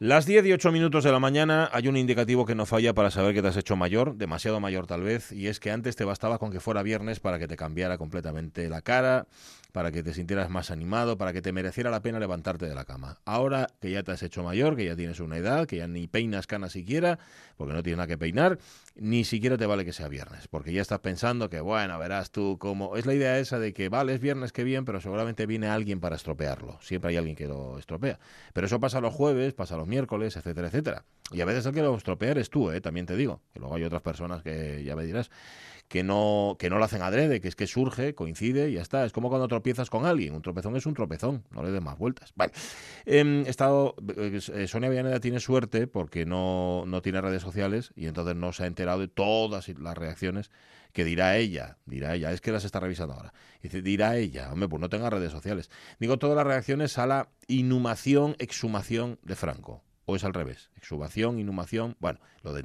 Las 10 y 8 minutos de la mañana hay un indicativo que no falla para saber que te has hecho mayor, demasiado mayor tal vez, y es que antes te bastaba con que fuera viernes para que te cambiara completamente la cara, para que te sintieras más animado, para que te mereciera la pena levantarte de la cama. Ahora que ya te has hecho mayor, que ya tienes una edad, que ya ni peinas canas siquiera, porque no tienes nada que peinar, ni siquiera te vale que sea viernes, porque ya estás pensando que, bueno, verás tú cómo... Es la idea esa de que, vale, es viernes, que bien, pero seguramente viene alguien para estropearlo. Siempre hay alguien que lo estropea. Pero eso pasa los jueves, pasa los miércoles, etcétera, etcétera. Y a veces el que lo estropea eres tú, ¿eh? también te digo. Que luego hay otras personas que ya me dirás que no, que no lo hacen adrede, que es que surge, coincide y ya está. Es como cuando tropiezas con alguien. Un tropezón es un tropezón, no le des más vueltas. Vale. Em, estado, eh, Sonia Villaneda tiene suerte porque no, no tiene redes sociales y entonces no se ha enterado de todas las reacciones que dirá ella, dirá ella, es que las está revisando ahora. Dice, dirá ella, hombre, pues no tenga redes sociales. Digo todas las reacciones a la inhumación, exhumación de Franco o es al revés, exhumación, inhumación, bueno, lo de,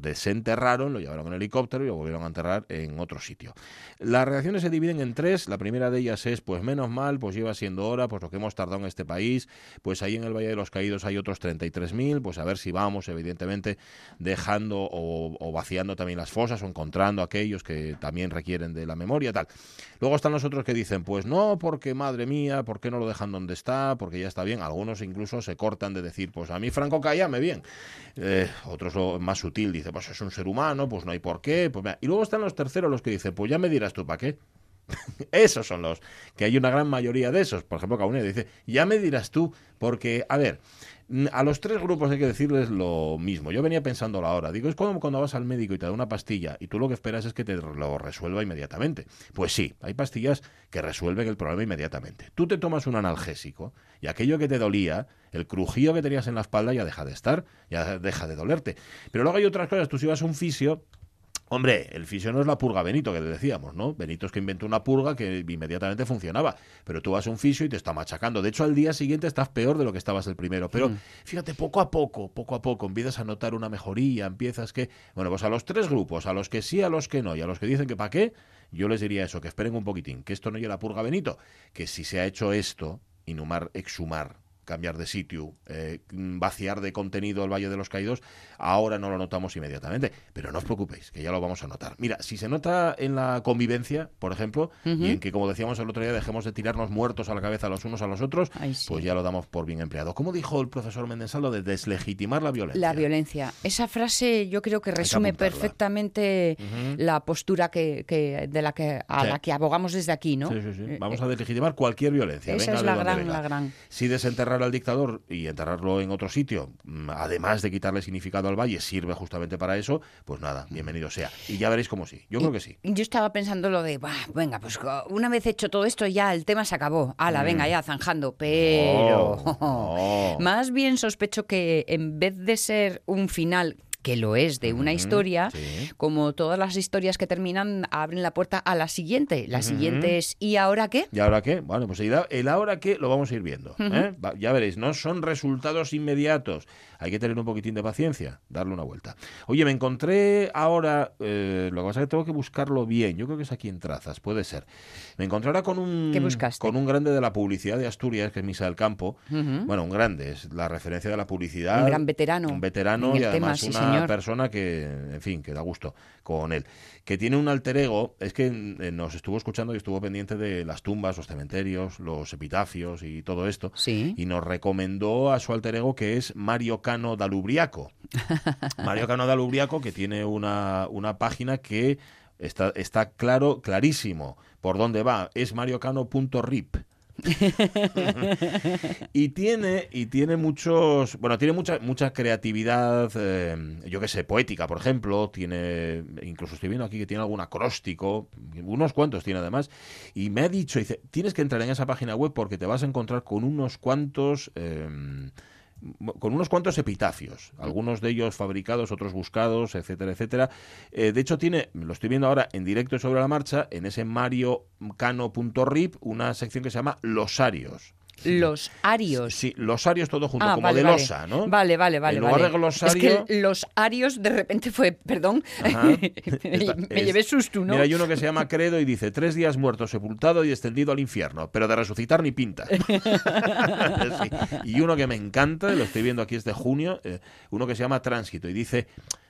desenterraron, lo llevaron en helicóptero y lo volvieron a enterrar en otro sitio. Las reacciones se dividen en tres, la primera de ellas es, pues menos mal, pues lleva siendo hora, pues lo que hemos tardado en este país, pues ahí en el Valle de los Caídos hay otros 33.000, pues a ver si vamos, evidentemente, dejando o, vaciando también las fosas o encontrando aquellos que también requieren de la memoria, tal. Luego están los otros que dicen, pues no, porque madre mía, ¿por qué no lo dejan donde está? Porque ya está bien, algunos incluso se cortan de decir, pues a mí Franco cállame Eh, otros lo más sutil, dice, pues es un ser humano, pues no hay por qué. Pues y luego están los terceros los que dicen, pues ya me dirás tú para qué. esos son los que hay una gran mayoría de esos. Por ejemplo, Cauné dice, ya me dirás tú, porque, a ver, a los tres grupos hay que decirles lo mismo. Yo venía pensando ahora. Digo, es como cuando vas al médico y te da una pastilla y tú lo que esperas es que te lo resuelva inmediatamente. Pues sí, hay pastillas que resuelven el problema inmediatamente. Tú te tomas un analgésico y aquello que te dolía, el crujío que tenías en la espalda ya deja de estar, ya deja de dolerte. Pero luego hay otras cosas. Tú si vas a un fisio Hombre, el fisio no es la purga Benito, que decíamos, ¿no? Benito es que inventó una purga que inmediatamente funcionaba. Pero tú vas a un fisio y te está machacando. De hecho, al día siguiente estás peor de lo que estabas el primero. Pero mm. fíjate, poco a poco, poco a poco, empiezas a notar una mejoría, empiezas que. Bueno, pues a los tres grupos, a los que sí, a los que no, y a los que dicen que para qué, yo les diría eso, que esperen un poquitín, que esto no es la purga Benito, que si se ha hecho esto, inhumar, exhumar cambiar de sitio, eh, vaciar de contenido el Valle de los Caídos, ahora no lo notamos inmediatamente. Pero no os preocupéis, que ya lo vamos a notar. Mira, si se nota en la convivencia, por ejemplo, y en que, como decíamos el otro día, dejemos de tirarnos muertos a la cabeza los unos a los otros, pues ya lo damos por bien empleado. ¿Cómo dijo el profesor Mendensaldo de deslegitimar la violencia? La violencia. Esa frase yo creo que resume perfectamente la postura que, de la que, a la que abogamos desde aquí, ¿no? Sí, sí, sí. Eh, vamos a deslegitimar cualquier violencia. Esa es la gran, la gran. Si al dictador y enterrarlo en otro sitio, mm, además de quitarle significado al valle, sirve justamente para eso, pues nada, bienvenido sea. Y ya veréis cómo sí. Yo creo que sí. Yo estaba pensando lo de, venga, pues una vez hecho todo esto ya el tema se acabó. Ala, mm. venga, ya zanjando. Pero más bien sospecho que en vez de ser un final que lo es de una historia, como todas las historias que terminan, abren la puerta a la siguiente. La siguiente es ¿y ahora qué? ¿Y ahora qué? Bueno, pues el ahora qué lo vamos a ir viendo. ¿eh? Ya veréis, no son resultados inmediatos. Hay que tener un poquitín de paciencia, darle una vuelta. Oye, me encontré ahora, eh, lo que pasa es que tengo que buscarlo bien. Yo creo que es aquí en Trazas, puede ser. Me encontré ahora con un, con un grande de la publicidad de Asturias, que es Misa del Campo. Bueno, un grande, es la referencia de la publicidad. Un gran veterano. Un veterano y además una persona que, en fin, que da gusto con él. Que tiene un alter ego, es que eh, nos estuvo escuchando y estuvo pendiente de las tumbas, los cementerios, los epitafios y todo esto. Sí. Y nos recomendó a su alter ego que es Mario Cano Dalubriaco. Mario Cano Dalubriaco, que tiene una, una página que está, está claro, clarísimo por dónde va. Es mariocano.rip. y tiene y tiene muchos bueno tiene mucha mucha creatividad eh, yo que sé poética por ejemplo tiene incluso estoy viendo aquí que tiene algún acróstico unos cuantos tiene además y me ha dicho dice tienes que entrar en esa página web porque te vas a encontrar con unos cuantos eh, con unos cuantos epitafios, algunos de ellos fabricados, otros buscados, etcétera, etcétera. Eh, de hecho, tiene, lo estoy viendo ahora en directo sobre la marcha, en ese mariocano.rip, una sección que se llama Losarios. Los arios. Sí, los arios todo junto, Ah, como vale, de vale. losa, ¿no? Vale, vale, vale. En lugar vale. de glosario- Es que los arios de repente fue, perdón, me, Esta- me es- llevé susto, ¿no? Mira, hay uno que se llama Credo y dice, tres días muerto, sepultado y extendido al infierno, pero de resucitar ni pinta. Sí. Y uno que me encanta, lo estoy viendo aquí es de junio, eh, uno que se llama Tránsito y dice,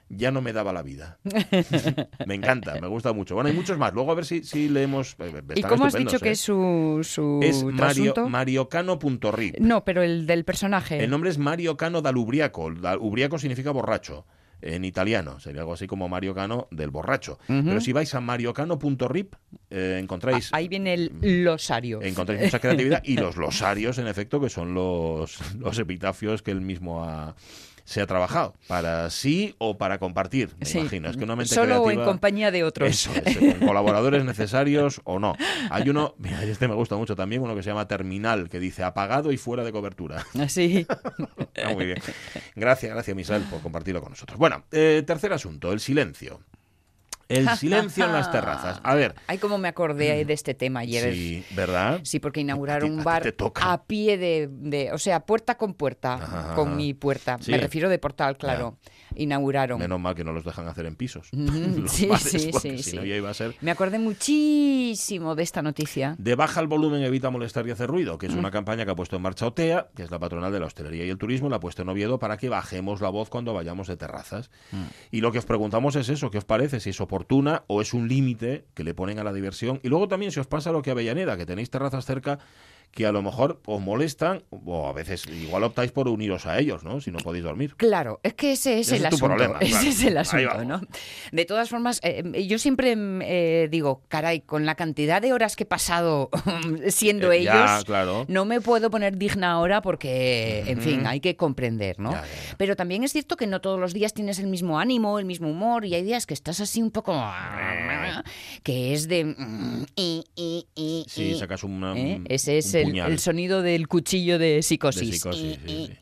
ya no me daba la vida. me encanta, me gusta mucho. Bueno, hay muchos más. Luego a ver si, si leemos. eh, ¿Y cómo has dicho que ¿eh? es su, su Es Mario, mariocano.rip. No, pero el del personaje. El nombre es Mario Cano da Lubriaco. Da- Ubriaco significa borracho. En italiano, sería algo así como Mario Cano del borracho. Pero si vais a mariocano.rip, eh, encontráis Ah, Ahí viene el losario. encontráis mucha creatividad y los losarios, en efecto, que son los, los epitafios que él mismo ha- se ha trabajado para sí o para compartir, me Sí. imagino. Es que una mente Solo o en creativa- compañía de otros. Eso es, eh, con colaboradores necesarios o no. Hay uno, mira, este me gusta mucho también, uno que se llama Terminal, que dice apagado y fuera de cobertura. Así. Está muy bien. Gracias, gracias, Misael, por compartirlo con nosotros. Bueno, eh, tercer asunto, el silencio. El silencio en las terrazas. A ver, Ay, cómo me acordé de este tema ayer. sí, ¿verdad? Sí, porque inauguraron un bar a pie de, de- o sea, puerta con puerta, Ajá, con mi puerta. Sí. Me refiero de portal, claro. Inauguraron. Menos mal que no los dejan hacer en pisos. Mm, sí, bares, sí, sí, si sí. no ya iba a ser Me acordé muchísimo de esta noticia. De baja el volumen, evita molestar y hacer ruido, que es una campaña que ha puesto en marcha OTEA, que es la patronal de la hostelería y el turismo, la ha puesto en Oviedo para que bajemos la voz cuando vayamos de terrazas. Y lo que os preguntamos es eso, ¿qué os parece? Si es oportuna o es un límite que le ponen a la diversión. Y luego también si os pasa lo que a Avellaneda, que tenéis terrazas cerca que a lo mejor os molestan o a veces igual optáis por uniros a ellos, ¿no? Si no podéis dormir. Claro, es que ese es Ese el es tu asunto. problema, ese es el asunto. ¿no? De todas formas, eh, yo siempre eh, digo, caray, con la cantidad de horas que he pasado siendo Eh, ya, ellos, claro. no me puedo poner digna ahora porque, en fin, hay que comprender, ¿no? Ya, ya, ya. Pero también es cierto que no todos los días tienes el mismo ánimo, el mismo humor, y hay días que estás así un poco... que es de... mm, y, y, y, Sí, sacas una, ¿eh? un- Ese es el, sonido del cuchillo de de psicosis. psicosis, Y- sí, y- sí.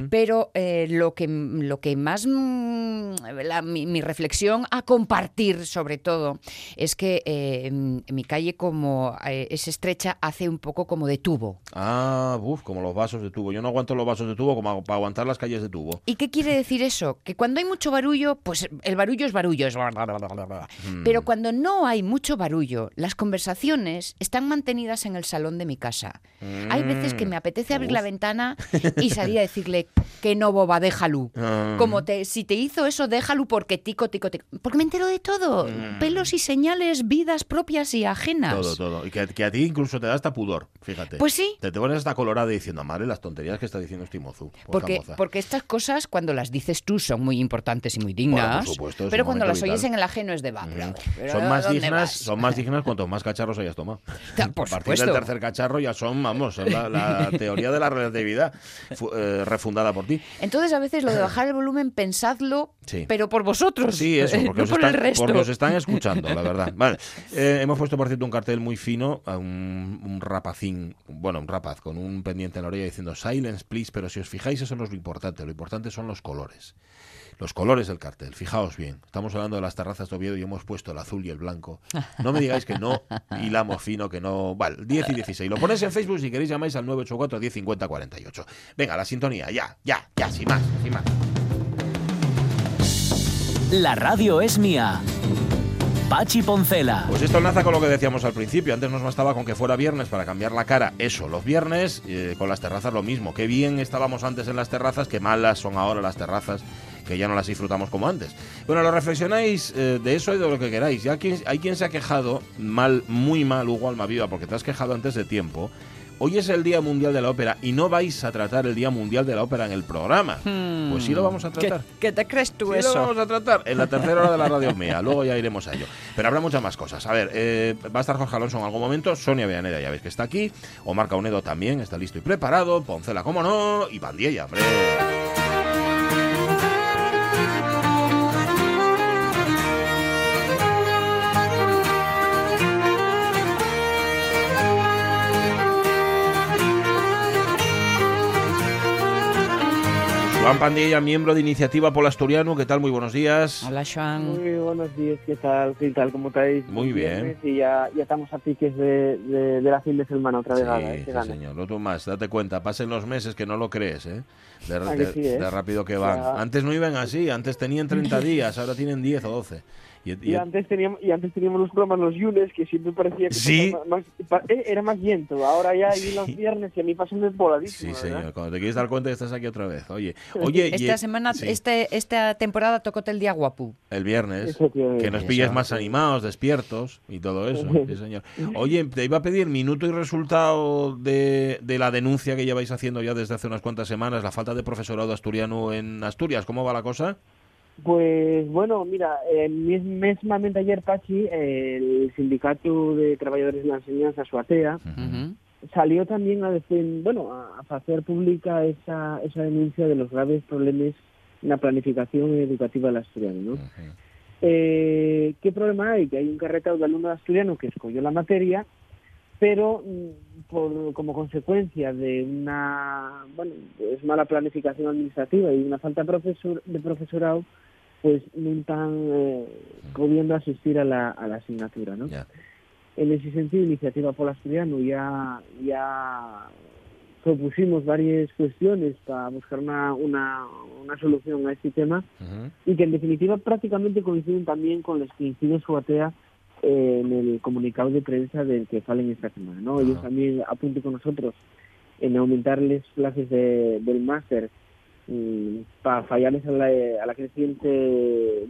Ujú. pero eh, lo, que, lo que más mm, la- mi, mi reflexión a compartir sobre todo es que eh, mi calle como eh, es estrecha hace un poco como de tubo. Ah, uf, como los vasos de tubo. Yo no aguanto los vasos de tubo como para aguantar las calles de tubo. ¿Y qué quiere decir eso? Que cuando hay mucho barullo, pues el barullo es barullo. es. Mm. Pero cuando no hay mucho barullo, las conversaciones están mantenidas en el salón de mi casa. Hay veces que me apetece abrir la ventana y salir a decirle que no, boba, déjalo. Ah. Como te, si te hizo eso, déjalo porque tico, tico, tico. Porque me entero de todo. Pelos y señales, vidas propias y ajenas. Mm. Todo, todo. Y que, que a ti incluso te da hasta pudor, fíjate. Pues sí. Te, te pones hasta colorada diciendo, madre, las tonterías que está diciendo este mozu. o esta Porque, moza". porque estas cosas, cuando las dices tú, son muy importantes y muy dignas. por supuesto, es pero cuando las oyes en el ajeno es de va. pero son más ¿dónde dignas, vas? son más dignas cuanto más cacharros hayas tomado. Por a partir supuesto. del tercer cacharro ya son, vamos, son la, la teoría de la relatividad eh, refundada por ti. Entonces, a veces lo de bajar el volumen, pensadlo, Sí. pero por vosotros. Sí, eso, porque, no os por están, el resto. porque os están escuchando, la verdad. Vale, eh, hemos puesto, por cierto, un cartel muy fino, a un, un rapacín, bueno, un rapaz con un pendiente en la orilla diciendo silence, please, pero si os fijáis, eso no es lo importante, lo importante son los colores. Los colores del cartel, fijaos bien. Estamos hablando de las terrazas de Oviedo y hemos puesto el azul y el blanco. No me digáis que no hilamos fino, que no. Vale, 10 y 16. Lo ponéis en Facebook si queréis llamáis al 984 10 50 48. Venga, la sintonía, ya, ya, ya, sin más, sin más. La radio es mía. Pachi Poncela. Pues esto enlaza con lo que decíamos al principio. Antes nos bastaba con que fuera viernes para cambiar la cara. Eso, los viernes, eh, con las terrazas lo mismo. Qué bien estábamos antes en las terrazas, qué malas son ahora las terrazas, que ya no las disfrutamos como antes. Bueno, lo reflexionáis eh, de eso y de lo que queráis. Ya quien- hay quien se ha quejado mal, muy mal, Hugo Almaviva, porque te has quejado antes de tiempo. Hoy es el Día Mundial de la Ópera y no vais a tratar el Día Mundial de la Ópera en el programa. Pues sí lo vamos a ¿Qué, tratar. qué te crees tú Sí, eso? lo vamos a tratar en la tercera hora de la radio mía. Luego ya iremos a ello. Pero habrá muchas más cosas. A ver, eh, va a estar Jorge Alonso en algún momento. Sonia Villaneda, ya veis que está aquí. Omar Caunedo también está listo y preparado. Poncela, como no. Y Bandiella, hombre. Juan Pandilla, miembro de Iniciativa Polasturiano, ¿qué tal? Muy buenos días. Hola, Juan. Muy buenos días, ¿qué tal? ¿Qué tal? ¿Cómo estáis? Muy bien. Y ya, ya estamos a piques de, de, de la fin de semana otra vez. Sí, ¿eh? sí, señor. Otro más, date cuenta, pasen los meses que no lo crees, ¿eh? De, de- sí, ¿eh? de rápido que van. Ya. Antes no iban así, antes tenían 30 días, ahora tienen 10 o 12. Y, y- Y antes teníamos y antes teníamos los programas los lunes que siempre parecía que Sí. más, eh, era más viento. Ahora ya hay los viernes y a mí pasan Sí, desvoladísimo. señor, cuando te quieres dar cuenta estás aquí otra vez. Oye, oye y- Esta semana, sí, este, esta temporada tocó el día guapu. el viernes, que nos pilles más animados, despiertos y todo eso. Sí, señor. Oye, te iba a pedir minuto y resultado de, de la denuncia que lleváis haciendo ya desde hace unas cuantas semanas, la falta de profesorado asturiano en Asturias. ¿Cómo va la cosa? Pues bueno, mira, eh, mes- mesmamente ayer, Pachi, eh, el Sindicato de Trabajadores de la Enseñanza, SUATEA, salió también a decir, bueno, a, a hacer pública esa, esa denuncia de los graves problemas en la planificación educativa del asturiano, ¿no? Eh, ¿Qué problema hay? Que hay un carretado de alumnos asturianos que escogió la materia, pero mm, por, como consecuencia de una bueno, pues mala planificación administrativa y una falta de, profesor, de profesorado, pues no están eh, pudiendo asistir a la, a la asignatura, ¿no? En ese sentido, Iniciativa Polo Asturiano ya, ya propusimos varias cuestiones para buscar una, una, una solución a este tema y que en definitiva prácticamente coinciden también con las que incide Suatea eh, en el comunicado de prensa del que salen esta semana. ¿no? Ellos también apuntan con nosotros en aumentarles clases de- del máster para fallarles a la, a la creciente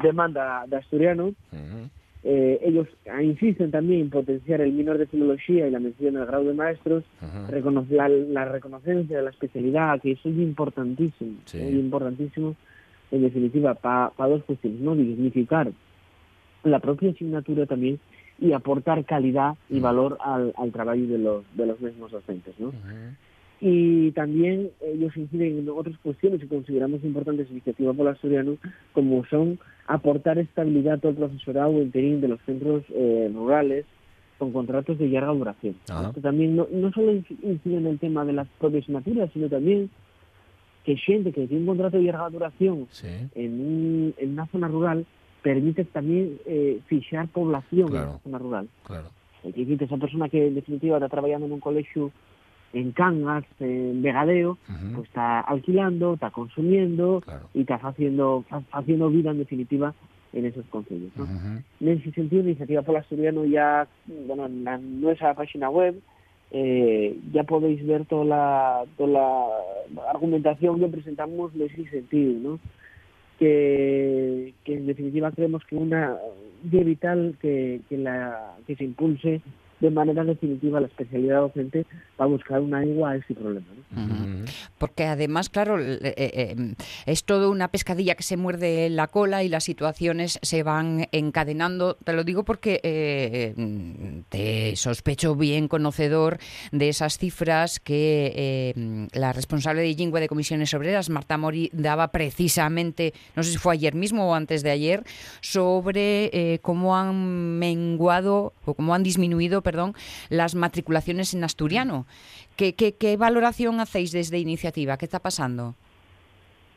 demanda de asturianos. Ujú. Eh, ellos insisten también en potenciar el minor de filología y la mención del grado de maestros, Ujú. reconoce- la, la reconocencia de la especialidad, que eso es importantísimo, Sí. es importantísimo, en definitiva, para dos cuestiones, ¿no? Dignificar la propia asignatura también y aportar calidad y Mm. valor al, al trabajo de los, de los mismos docentes, ¿no? Y también ellos inciden en otras cuestiones que consideramos importantes en iniciativa por asturiano, como son aportar estabilidad al profesorado interín de los centros eh, rurales con contratos de larga duración. Ajá. Esto también no, no solo inci- incide en el tema de las propias asignaturas, sino también que gente que tiene un contrato de larga duración Sí. en, un- en una zona rural permite también eh, fichar población Claro. en la zona rural. Claro. Decir, esa persona que en definitiva está trabajando en un colegio en Cangas, en Vegadeo, Ujú. pues está alquilando, está consumiendo Claro. y está haciendo, haciendo vida en definitiva en esos consejos. ¿no? Ujú. En ese sentido, Iniciativa por Asturiano ya, bueno, en la- nuestra página web eh, ya podéis ver toda la, toda la argumentación que presentamos en ese sentido, ¿no? Que, que en definitiva creemos que una de vital que, que, la, que se impulse de manera definitiva la especialidad docente para buscar una igual a ese problema. ¿no? Porque además, claro, eh, eh, eh, es todo una pescadilla que se muerde la cola y las situaciones se van encadenando. Te lo digo porque eh, te sospecho bien conocedor de esas cifras que eh, la responsable de Jingüe de Comisiones Obreras, Marta Mori, daba precisamente, no sé si fue ayer mismo o antes de ayer, sobre eh, cómo han menguado o cómo han disminuido, perdón, las matriculaciones en asturiano. ¿Qué, qué, qué valoración hacéis desde iniciativa? ¿Qué está pasando?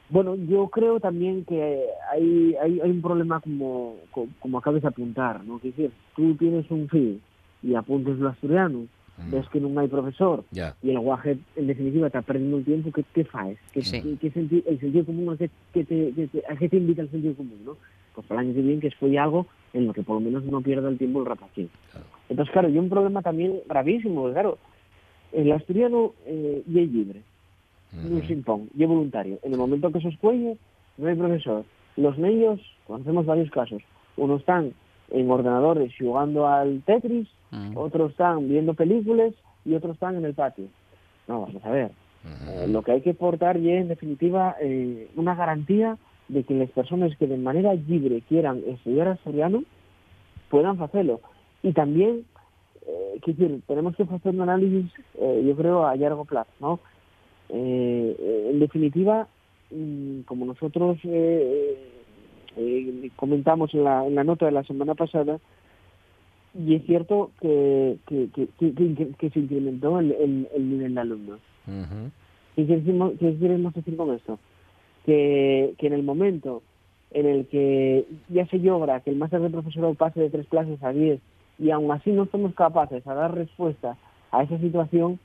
Bueno, yo creo también que hay, hay, hay un problema como, co- como acabas de apuntar, ¿no? Que decir, tú tienes un fin y apuntes lo asturiano, Mm. ves que no hay profesor y el guaje en definitiva está perdiendo el tiempo, ¿qué, qué faes? ¿Qué, Sí. qué- qué senti- el sentido común a qué, te, a qué te invita el sentido común, no? Pues para el año que viene que escoge algo en lo que por lo menos no pierda el tiempo el rapacín. Claro. Entonces, claro, y un problema también gravísimo, claro, el asturiano eh, y es libre, no se impone, y es voluntario. En el momento que se escuelle, no hay profesor. Los niños, conocemos varios casos, unos están en ordenadores jugando al Tetris, otros están viendo películas y otros están en el patio. No, vamos a ver. Eh, lo que hay que aportar y es, en definitiva, eh, una garantía de que las personas que de manera libre quieran estudiar asturiano puedan hacerlo. Y también, eh, decir, tenemos que hacer un análisis, eh, yo creo, a largo plazo, ¿no? Eh, eh, en definitiva, mm, como nosotros comentamos en la, en la nota de la semana pasada, y es cierto que, que, que, que- que- que se incrementó el, el- el nivel de alumnos. ¿Qué queremos, qué queremos decir con esto? que, que en el momento en el que ya se logra que el máster de profesorado pase de tres clases a diez y aún así no somos capaces a dar respuesta a esa situación,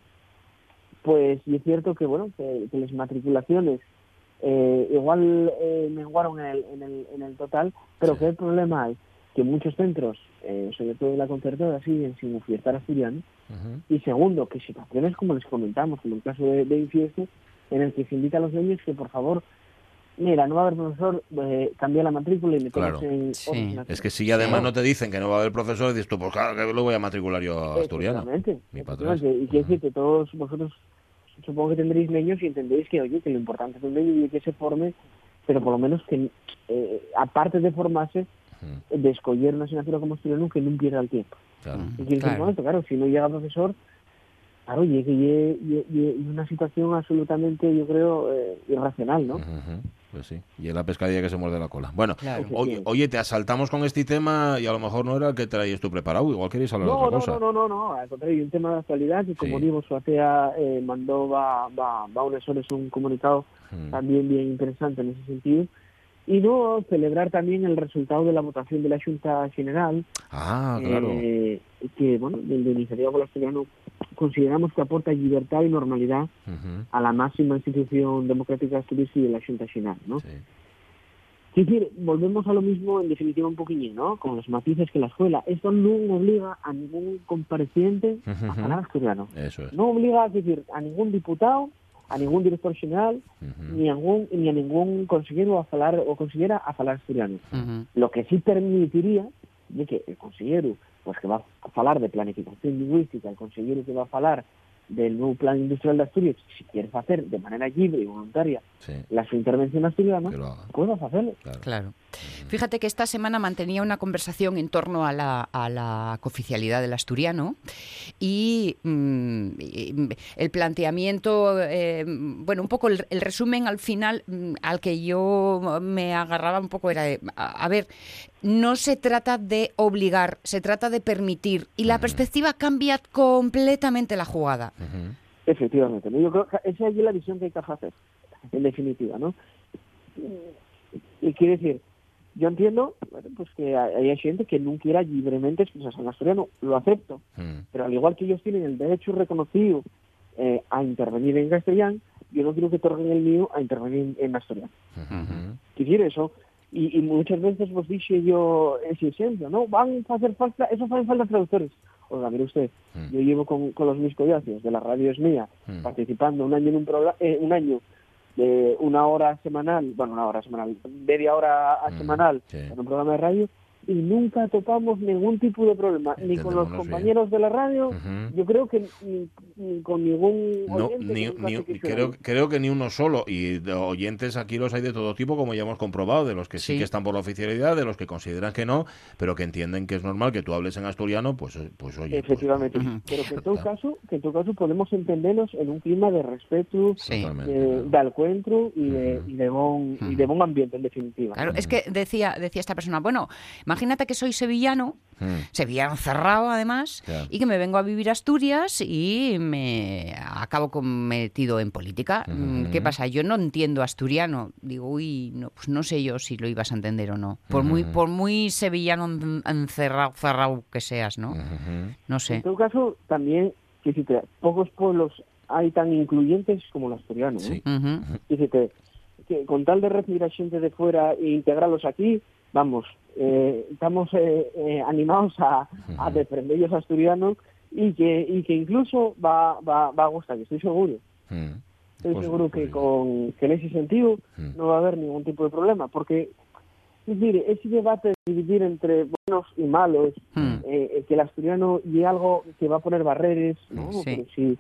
pues y es cierto que bueno que, las matriculaciones eh, igual eh, menguaron en el, en, el, en el total, pero que el problema hay que muchos centros, eh, sobre todo en la concertada, siguen sin ofertar asturiano. Y segundo, que situaciones como les comentamos, como el caso de, de en el que se invita a los niños que por favor mira, no va a haber profesor, eh, cambia la matrícula y me claro. en Es que si además no te dicen que no va a haber profesor, dices tú, pues claro que lo voy a matricular yo a asturiano. Mi patrón. Y quiere decir que todos vosotros supongo que tendréis niños y entendéis que, oye, que lo importante es un niño y que se forme, pero por lo menos que, eh, aparte de formarse, de escoger una asignatura como asturiano, que no pierda el tiempo. Claro. Y claro. claro, si no llega profesor, claro, y es una situación absolutamente, yo creo, eh, irracional, ¿no? Pues sí, y es la pescadilla que se muerde la cola. Bueno, oye, te asaltamos con este tema y a lo mejor no era el que traías tú preparado, igual queréis hablar de otra cosa. No, no, no, no, al contrario, un tema de actualidad que como digo, Suatea eh, mandó, va, va, va a un comunicado hmm. también bien interesante en ese sentido y no celebrar también el resultado de la votación de la Junta General. Ah, claro. Eh, que, bueno, del de Iniciativa Asturiano consideramos que aporta libertad y normalidad a la máxima institución democrática asturiana y de la Junta General, ¿no? Sí. Es decir, volvemos a lo mismo en definitiva un poquillín, ¿no? Con los matices que la escuela. Esto no obliga a ningún compareciente a hablar asturiano. Eso es. No obliga, decir, a ningún diputado a ningún director general ni, a ningún, ni a ningún consejero a falar o consejera a falar asturiano. Lo que sí permitiría de que el consejero pues que va a falar de planificación lingüística, el consejero que va a falar del nuevo plan industrial de Asturias, si quieres hacer de manera libre y voluntaria la su intervención asturiana, puedes hacerlo. Claro. Fíjate que esta semana mantenía una conversación en torno a la, a la cooficialidad del asturiano y, mm, el planteamiento, eh, bueno, un poco el, resumen al final mm, al que yo me agarraba un poco era, de, a, ver, no se trata de obligar, se trata de permitir y la perspectiva cambia completamente la jugada. Efectivamente, yo creo que esa es la visión que hay que hacer, en definitiva, ¿no? Y quiere decir, yo entiendo pues que hay gente que no quiera libremente expresarse en asturiano, lo acepto, mm. pero al igual que ellos tienen el derecho reconocido eh, a intervenir en castellano, yo no quiero que otorguen el mío a intervenir en asturiano. Uh eso? Y, muchas veces vos dije yo ese ejemplo, ¿no? Van a hacer falta, eso hacen falta traductores. Oiga, mire usted, mm. yo llevo con, con los mis collacios de la radio es mía, mm. participando un año en un programa, eh, un año de una hora semanal, bueno, una hora semanal, media hora mm, semanal en un programa de radio y nunca topamos ningún tipo de problema, ni con los compañeros de la radio, yo creo que ni, con ningún oyente. creo, creo que ni uno solo, y de oyentes aquí los hay de todo tipo, como ya hemos comprobado, de los que sí, que están por la oficialidad, de los que consideran que no, pero que entienden que es normal que tú hables en asturiano, pues, pues oye. Pues, Efectivamente, pero que en, todo caso, que en todo caso podemos entendernos en un clima de respeto, de, encuentro y de, y de, buen, y de buen ambiente, en definitiva. Claro, es que decía, decía esta persona, bueno, Imagínate que soy sevillano, hmm. sevillano cerrado además, y que me vengo a vivir a Asturias y me acabo metido en política. Mm, ¿Qué pasa? Yo no entiendo asturiano. Digo, uy, no, pues no sé yo si lo ibas a entender o no. Por muy, por muy sevillano encerrado, cerrado que seas, ¿no? No sé. En todo caso, también, que pocos pueblos hay tan incluyentes como el asturiano. Sí. que con tal de recibir a gente de fuera e integrarlos aquí, vamos, eh, estamos eh, eh, animados a, a defender ellos asturianos y que, y que incluso va, va, va a gustar, estoy seguro. Estoy pues seguro que, con, que en ese sentido no va a haber ningún tipo de problema, porque es decir, ese debate de dividir entre buenos y malos, que el asturiano y algo que va a poner barreras, ¿no? si,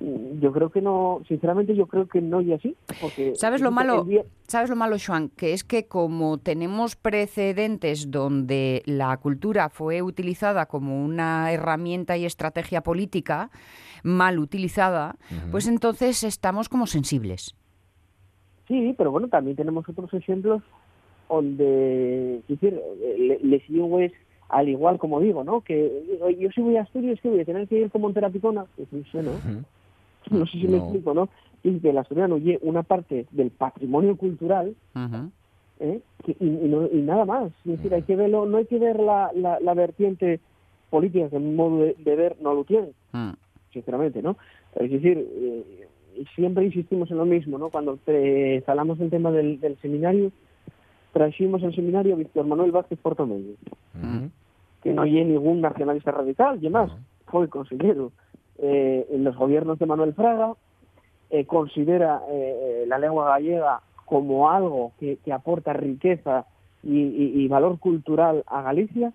yo creo que no, sinceramente yo creo que no y así. Porque ¿Sabes lo malo? ¿Sabes lo malo, Juan? Que es que como tenemos precedentes donde la cultura fue utilizada como una herramienta y estrategia política mal utilizada, pues entonces estamos como sensibles. Sí, pero bueno, también tenemos otros ejemplos donde, es decir, les es al igual como digo, ¿no? Que yo si voy a Asturias, que voy a tener que ir como en terapicona, pues no sé, ¿no? No sé si me explico, ¿no? y que el asturiano oye una parte del patrimonio cultural ¿eh? y, nada más. Es decir, hay que verlo, no hay que ver la, la, vertiente política que en modo de, ver no lo tiene, mm. sinceramente, ¿no? Es decir, eh, siempre insistimos en lo mismo, ¿no? Cuando instalamos el tema del, seminario, trajimos el seminario a Víctor Manuel Vázquez Portomedio, que no hay ningún nacionalista radical, y además fue consejero eh, en los gobiernos de Manuel Fraga, eh, considera eh, la lengua gallega como algo que, aporta riqueza y, valor cultural a Galicia,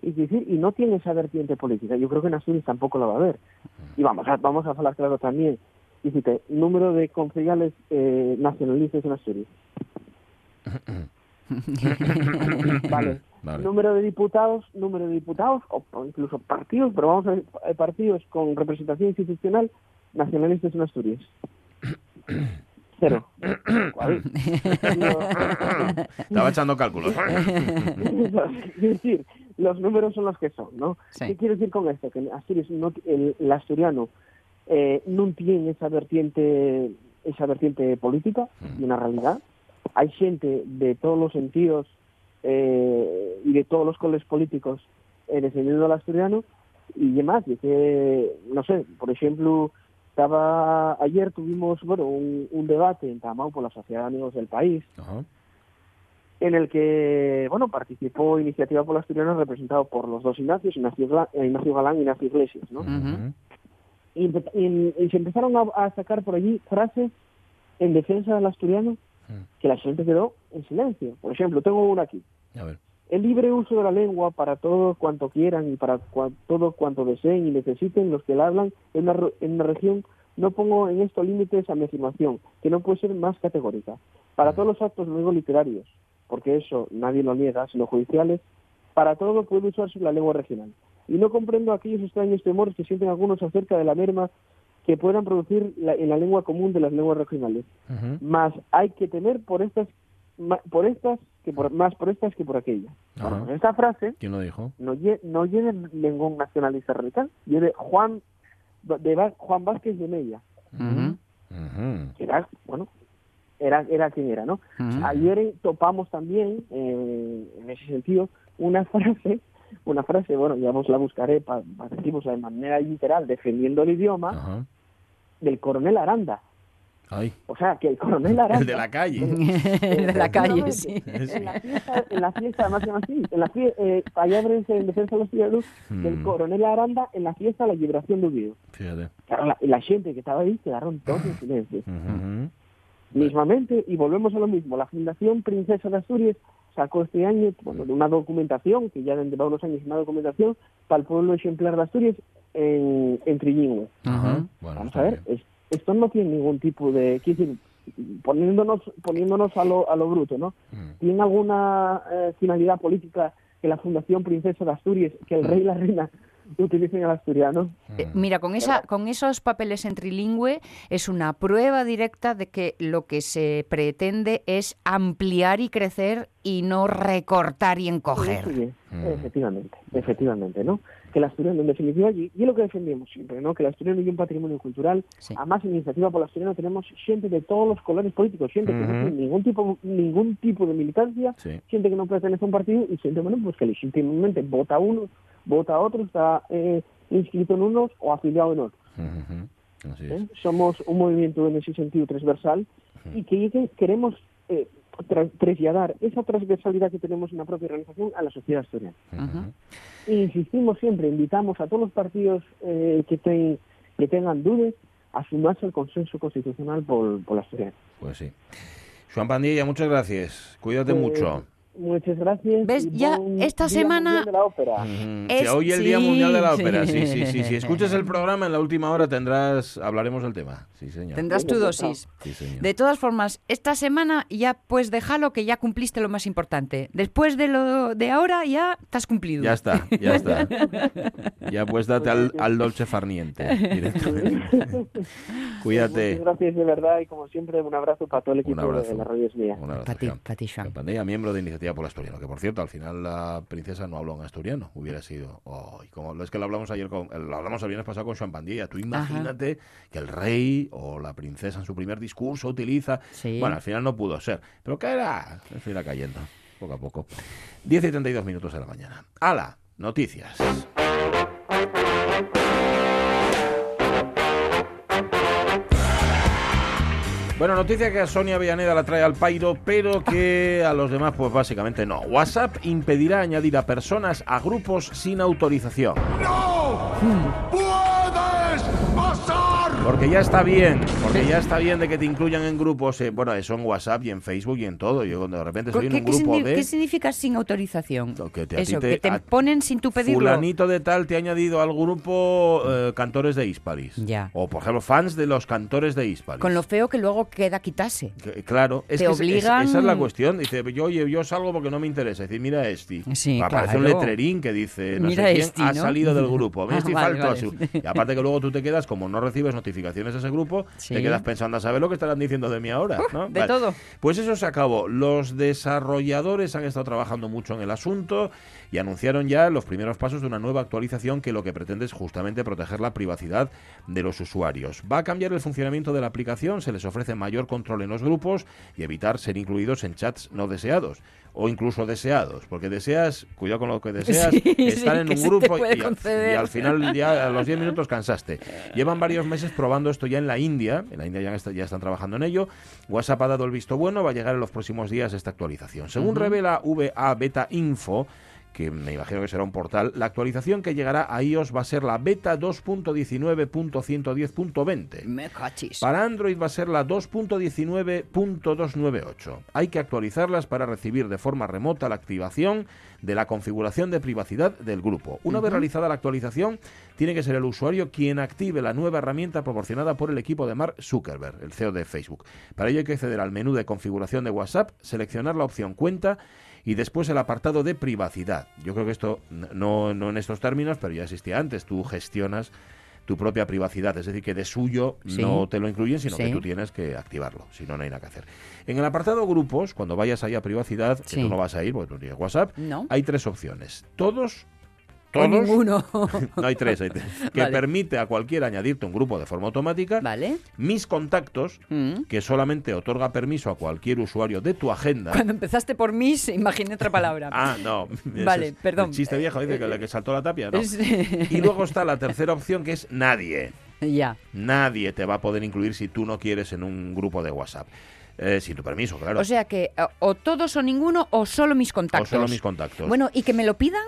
y, decir, y no tiene esa vertiente política. Yo creo que en Asturias tampoco lo va a haber. Y vamos a, vamos a hablar claro también. Dice, número de concejales eh, nacionalistas en Asturias. vale. Número de diputados, número de diputados, o, incluso partidos, pero vamos a ver eh, partidos con representación institucional nacionalistas en Asturias. Cero. Estaba echando cálculos. es decir, los números son los que son, ¿no? ¿Qué quiero decir con esto? Que Asturias no, el, asturiano eh, no tiene esa vertiente esa vertiente política y una realidad. Hay gente de todos los sentidos eh, y de todos los colores políticos eh, defendiendo al asturiano y demás. Y que, no sé, por ejemplo, estaba ayer tuvimos bueno un, debate en Tamau por la Sociedad de Amigos del País. en el que bueno participó Iniciativa por la Asturiana representado por los dos Ignacios, Ignacio, Galán y Ignacio Iglesias, ¿no? y, se empezaron a, sacar por allí frases en defensa del asturiano que la gente quedó en silencio. Por ejemplo, tengo una aquí. El libre uso de la lengua para todo cuanto quieran y para todo cuanto deseen y necesiten los que la hablan en una, en una región, no pongo en esto límites a mi afirmación, que no puede ser más categórica. Para todos los actos luego literarios, porque eso nadie lo niega, sino judiciales, para todo puede usarse la lengua regional. Y no comprendo aquellos extraños temores que sienten algunos acerca de la merma que puedan producir en la lengua común de las lenguas regionales. Más hay que temer por estas por estas que por más por estas que por aquellas. esta frase ¿Quién lo dijo? No no lleve ningún nacionalista radical, lleve Juan de Juan Vázquez de Mella. Era, bueno, era era quien era, ¿no? Ayer topamos también eh, en ese sentido una frase una frase, bueno, ya la buscaré para decirlo de manera literal, defendiendo el idioma, del coronel Aranda. O sea, que el coronel Aranda... El de la calle. el de la calle, sí. En la fiesta, en la fiesta además se llama así, en la fiesta, eh, allá en defensa de los ciudadanos, del hmm. coronel Aranda en la fiesta de la liberación de Oviedo. Fíjate. la, la, gente que estaba ahí quedaron todos en silencio. Mismamente, y volvemos a lo mismo, la Fundación Princesa de Asturias sacó este año bueno, una documentación, que ya de unos años una documentación, para el pueblo ejemplar de Asturias en, en Trillingüe. Vamos a ver, esto no tiene ningún tipo de... Decir, poniéndonos poniéndonos a lo, a lo bruto, ¿no? ¿Tiene alguna eh, finalidad política que la Fundación Princesa de Asturias, que el rey y la reina utilicen el asturiano. Eh, mira, con, esa, con esos papeles en trilingüe es una prueba directa de que lo que se pretende es ampliar y crecer y no recortar y encoger. Mm. efectivamente, efectivamente, ¿no? Que el asturiano, en definitiva, y, y es lo que defendemos siempre, ¿no? Que el asturiano es un patrimonio cultural. Además, en iniciativa por el asturiano tenemos gente de todos los colores políticos, gente que no tiene ningún tipo, ningún tipo de militancia, gente que no pertenece a un partido y gente, bueno, pues que legítimamente vota uno vota otro, está eh, inscrito en unos o afiliado en otros. ¿Eh? Somos un movimiento en ese sentido transversal y que queremos eh, trasladar esa transversalidad que tenemos en la propia organización a la sociedad asturiana. insistimos siempre, invitamos a todos los partidos que, que tengan dudas a sumarse al consenso constitucional por, por la Asturias. Pues sí. Juan Pandilla, muchas gracias. Cuídate mucho. Muchas gracias. ¿Ves? Ya esta semana. De la ópera. hoy el Día Mundial de la Ópera. Sí, sí, sí. Si escuchas el programa en la última hora tendrás, hablaremos del tema. Sí, señor. Tendrás tu dosis. De todas formas, esta semana ya pues déjalo que ya cumpliste lo más importante. Después de lo de ahora ya te has cumplido. Ya está, ya está. ya pues date al, al dolce farniente Cuídate. Muchas gracias de verdad y como siempre un abrazo para todo el equipo de la Radio Mía. Un abrazo. Para ti, para ti, miembro de Iniciativa por el asturiano. Que por cierto, al final la princesa no habló en asturiano. Hubiera sido. como, es que lo hablamos ayer, con, lo hablamos el viernes pasado con Juan Pandilla. Tú imagínate que el rey o la princesa en su primer discurso utiliza. Bueno, al final no pudo ser. Pero que era. Se irá cayendo poco a poco. 10 y 32 minutos de la mañana. ¡Hala! Noticias. Bueno, noticia que a Sonia Villaneda la trae al pairo, pero que a los demás, pues básicamente no. WhatsApp impedirá añadir a personas a grupos sin autorización. ¡No! ¡Puedes pasar! Porque ya está bien, porque ya está bien de que te incluyan en grupos, eh, bueno, eso en WhatsApp y en Facebook y en todo. Yo cuando de repente estoy en un grupo de... ¿Qué significa sin autorización? Que te, eso, que te ponen sin tu pedirlo. Fulanito de tal te ha añadido al grupo eh, cantores de Hispalis. Ya. O, por ejemplo, fans de los cantores de Hispalis. Con lo feo que luego queda quitarse. claro, es te obligan... esa es la cuestión. Dice, yo, oye, yo salgo porque no me interesa. Dice, mira este. Sí, Aparece un letrerín que dice, no mira sé quién ha salido del grupo. Ah, y aparte que luego tú te quedas, como no recibes notificaciones de ese grupo, te quedas pensando a saber lo que estarán diciendo de mí ahora. ¿no? De todo. Pues eso se acabó. Los desarrolladores han estado trabajando mucho en el asunto y anunciaron ya los primeros pasos de una nueva actualización que lo que pretende es justamente proteger la privacidad de los usuarios. Va a cambiar el funcionamiento de la aplicación, se les ofrece mayor control en los grupos y evitar ser incluidos en chats no deseados o incluso deseados, porque deseas, cuidado con lo que deseas, estar en un grupo y, al final ya a los 10 minutos cansaste. Llevan varios meses probando esto ya en la India, en la India ya, ya, están trabajando en ello. WhatsApp ha dado el visto bueno, va a llegar en los próximos días esta actualización. Según revela VA Beta Info, que me imagino que será un portal, la actualización que llegará a iOS va a ser la beta 2.19.110.20. Para Android va a ser la 2.19.298. Hay que actualizarlas para recibir de forma remota la activación de la configuración de privacidad del grupo. Una vez realizada la actualización, tiene que ser el usuario quien active la nueva herramienta proporcionada por el equipo de Mark Zuckerberg, el CEO de Facebook. Para ello hay que acceder al menú de configuración de WhatsApp, seleccionar la opción cuenta y después el apartado de privacidad. Yo creo que esto no, no en estos términos, pero ya existía antes. Tú gestionas tu propia privacidad, es decir, que de suyo no te lo incluyen, sino que tú tienes que activarlo, si no, no hay nada que hacer. En el apartado grupos, cuando vayas ahí a privacidad, que tú no vas a ir porque tú tienes WhatsApp, hay tres opciones. Todos todos, ninguno. no hay tres, hay tres. Que permite a cualquiera añadirte un grupo de forma automática. Vale. Mis contactos, mm. que solamente otorga permiso a cualquier usuario de tu agenda. Cuando empezaste por mis, imaginé otra palabra. ah, no. Vale, perdón. chiste viejo dice que, que saltó la tapia, ¿no? y luego está la tercera opción que es nadie. Ya. Nadie te va a poder incluir si tú no quieres en un grupo de WhatsApp. Eh, sin tu permiso, claro. O sea que o todos o ninguno o solo mis contactos. O solo mis contactos. Bueno, y que me lo pidan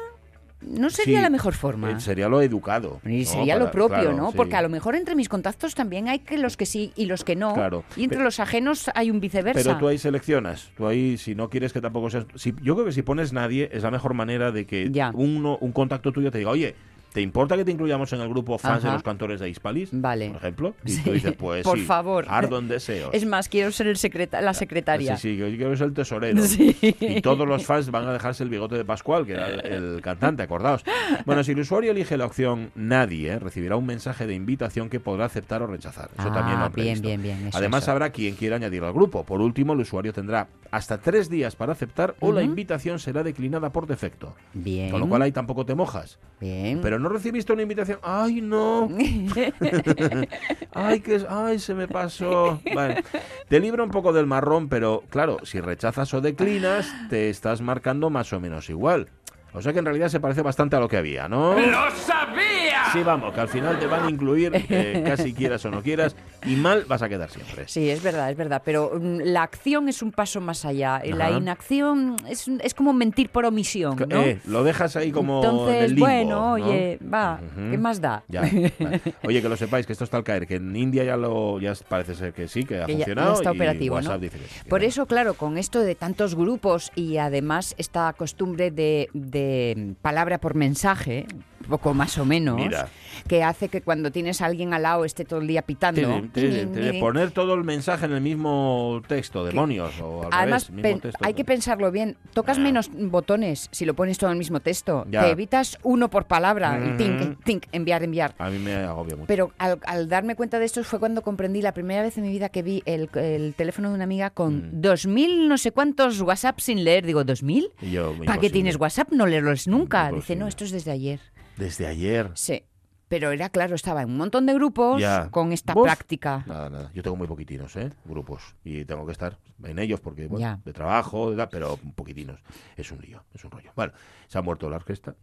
no sería la mejor forma. Eh, sería lo educado. Y sería lo propio, ¿no? Porque a lo mejor entre mis contactos también hay que los que sí y los que no. Claro. Y entre los ajenos hay un viceversa. Pero tú ahí seleccionas. Tú ahí, si no quieres que tampoco seas. Si, yo creo que si pones nadie, es la mejor manera de que uno, un contacto tuyo te diga, oye, ¿Te importa que te incluyamos en el grupo fans de los cantores de Hispalis? Vale. Por ejemplo. Y tú dices, pues Por favor. Ardo en deseos. Es más, quiero ser el secreta la secretaria. Sí, sí, yo quiero ser el tesorero. Y todos los fans van a dejarse el bigote de Pascual, que era el, cantante, acordaos. Bueno, si el usuario elige la opción nadie, recibirá un mensaje de invitación que podrá aceptar o rechazar. Eso también lo han ah, bien, bien, bien. Además, habrá quien quiera añadir al grupo. Por último, el usuario tendrá hasta tres días para aceptar o la invitación será declinada por defecto. Bien. Con lo cual ahí tampoco te mojas. Bien. Pero no recibiste una invitación ay no, ay que ay se me pasó. te libra un poco del marrón, pero claro, si rechazas o declinas, te estás marcando más o menos igual. O sea que en realidad se parece bastante a lo que había, ¿no? ¡Lo sabía! Sí, vamos, que al final te van a incluir, eh, casi quieras o no quieras, y mal vas a quedar siempre. Sí, es verdad, es verdad, pero mm, la acción es un paso más allá. La inacción es, es, como mentir por omisión, ¿no? Eh, lo dejas ahí como Entonces, en el limbo, bueno, oye, va, ¿qué más da? Ya, Oye, que lo sepáis, que esto está al caer, que en India ya lo ya parece ser que sí, que ha funcionado está operativo, ¿no? Por eso, claro, con esto de tantos grupos y además esta costumbre de palabra por mensaje, poco más o menos, Mira. que hace que cuando tienes a alguien al lado esté todo el día pitando. De poner todo el mensaje en el mismo texto, demonios, o al Además, revés, mismo texto. hay que pensarlo bien. Tocas Ah. menos botones si lo pones todo en el mismo texto. Ya. Te evitas uno por palabra. tink, enviar, enviar. A mí me agobia mucho. Pero al, al darme cuenta de esto fue cuando comprendí la primera vez en mi vida que vi el, el teléfono de una amiga con Mm. 2.000 no sé cuántos WhatsApp sin leer. Digo, ¿2.000? Y yo, ¿Para qué tienes WhatsApp? No leerlos nunca. Dice, no, esto es desde ayer. Desde ayer. Sí. Pero era claro, estaba en un montón de grupos Ya. con esta ¿Vos? práctica. Nada, nada. Yo tengo muy poquitinos, ¿eh? Grupos. Y tengo que estar en ellos porque, bueno, Ya. de trabajo, de pero poquitinos. Es un lío, es un rollo. Bueno, se ha muerto la orquesta.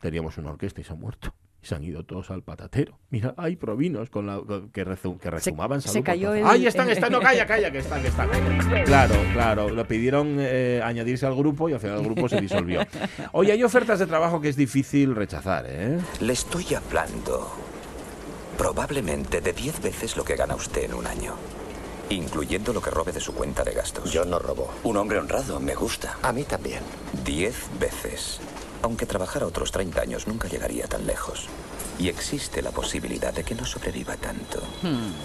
Teníamos una orquesta y se ha muerto. Y se han ido todos al patatero. Mira, hay provinos con la, que, rezu- que rezumaban se salud por cayó el- ¡Ahí están, el- están! ¡No, calla, calla! Que están, que están. Claro, claro. Lo pidieron eh, añadirse al grupo y al final el grupo se disolvió. Oye, hay ofertas de trabajo que es difícil rechazar, ¿eh? Le estoy hablando probablemente de 10 veces lo que gana usted en un año. Incluyendo lo que robe de su cuenta de gastos. Yo no robo. Un hombre honrado, me gusta. A mí también. 10 veces. Aunque trabajara otros 30 años, nunca llegaría tan lejos. Y existe la posibilidad de que no sobreviva tanto.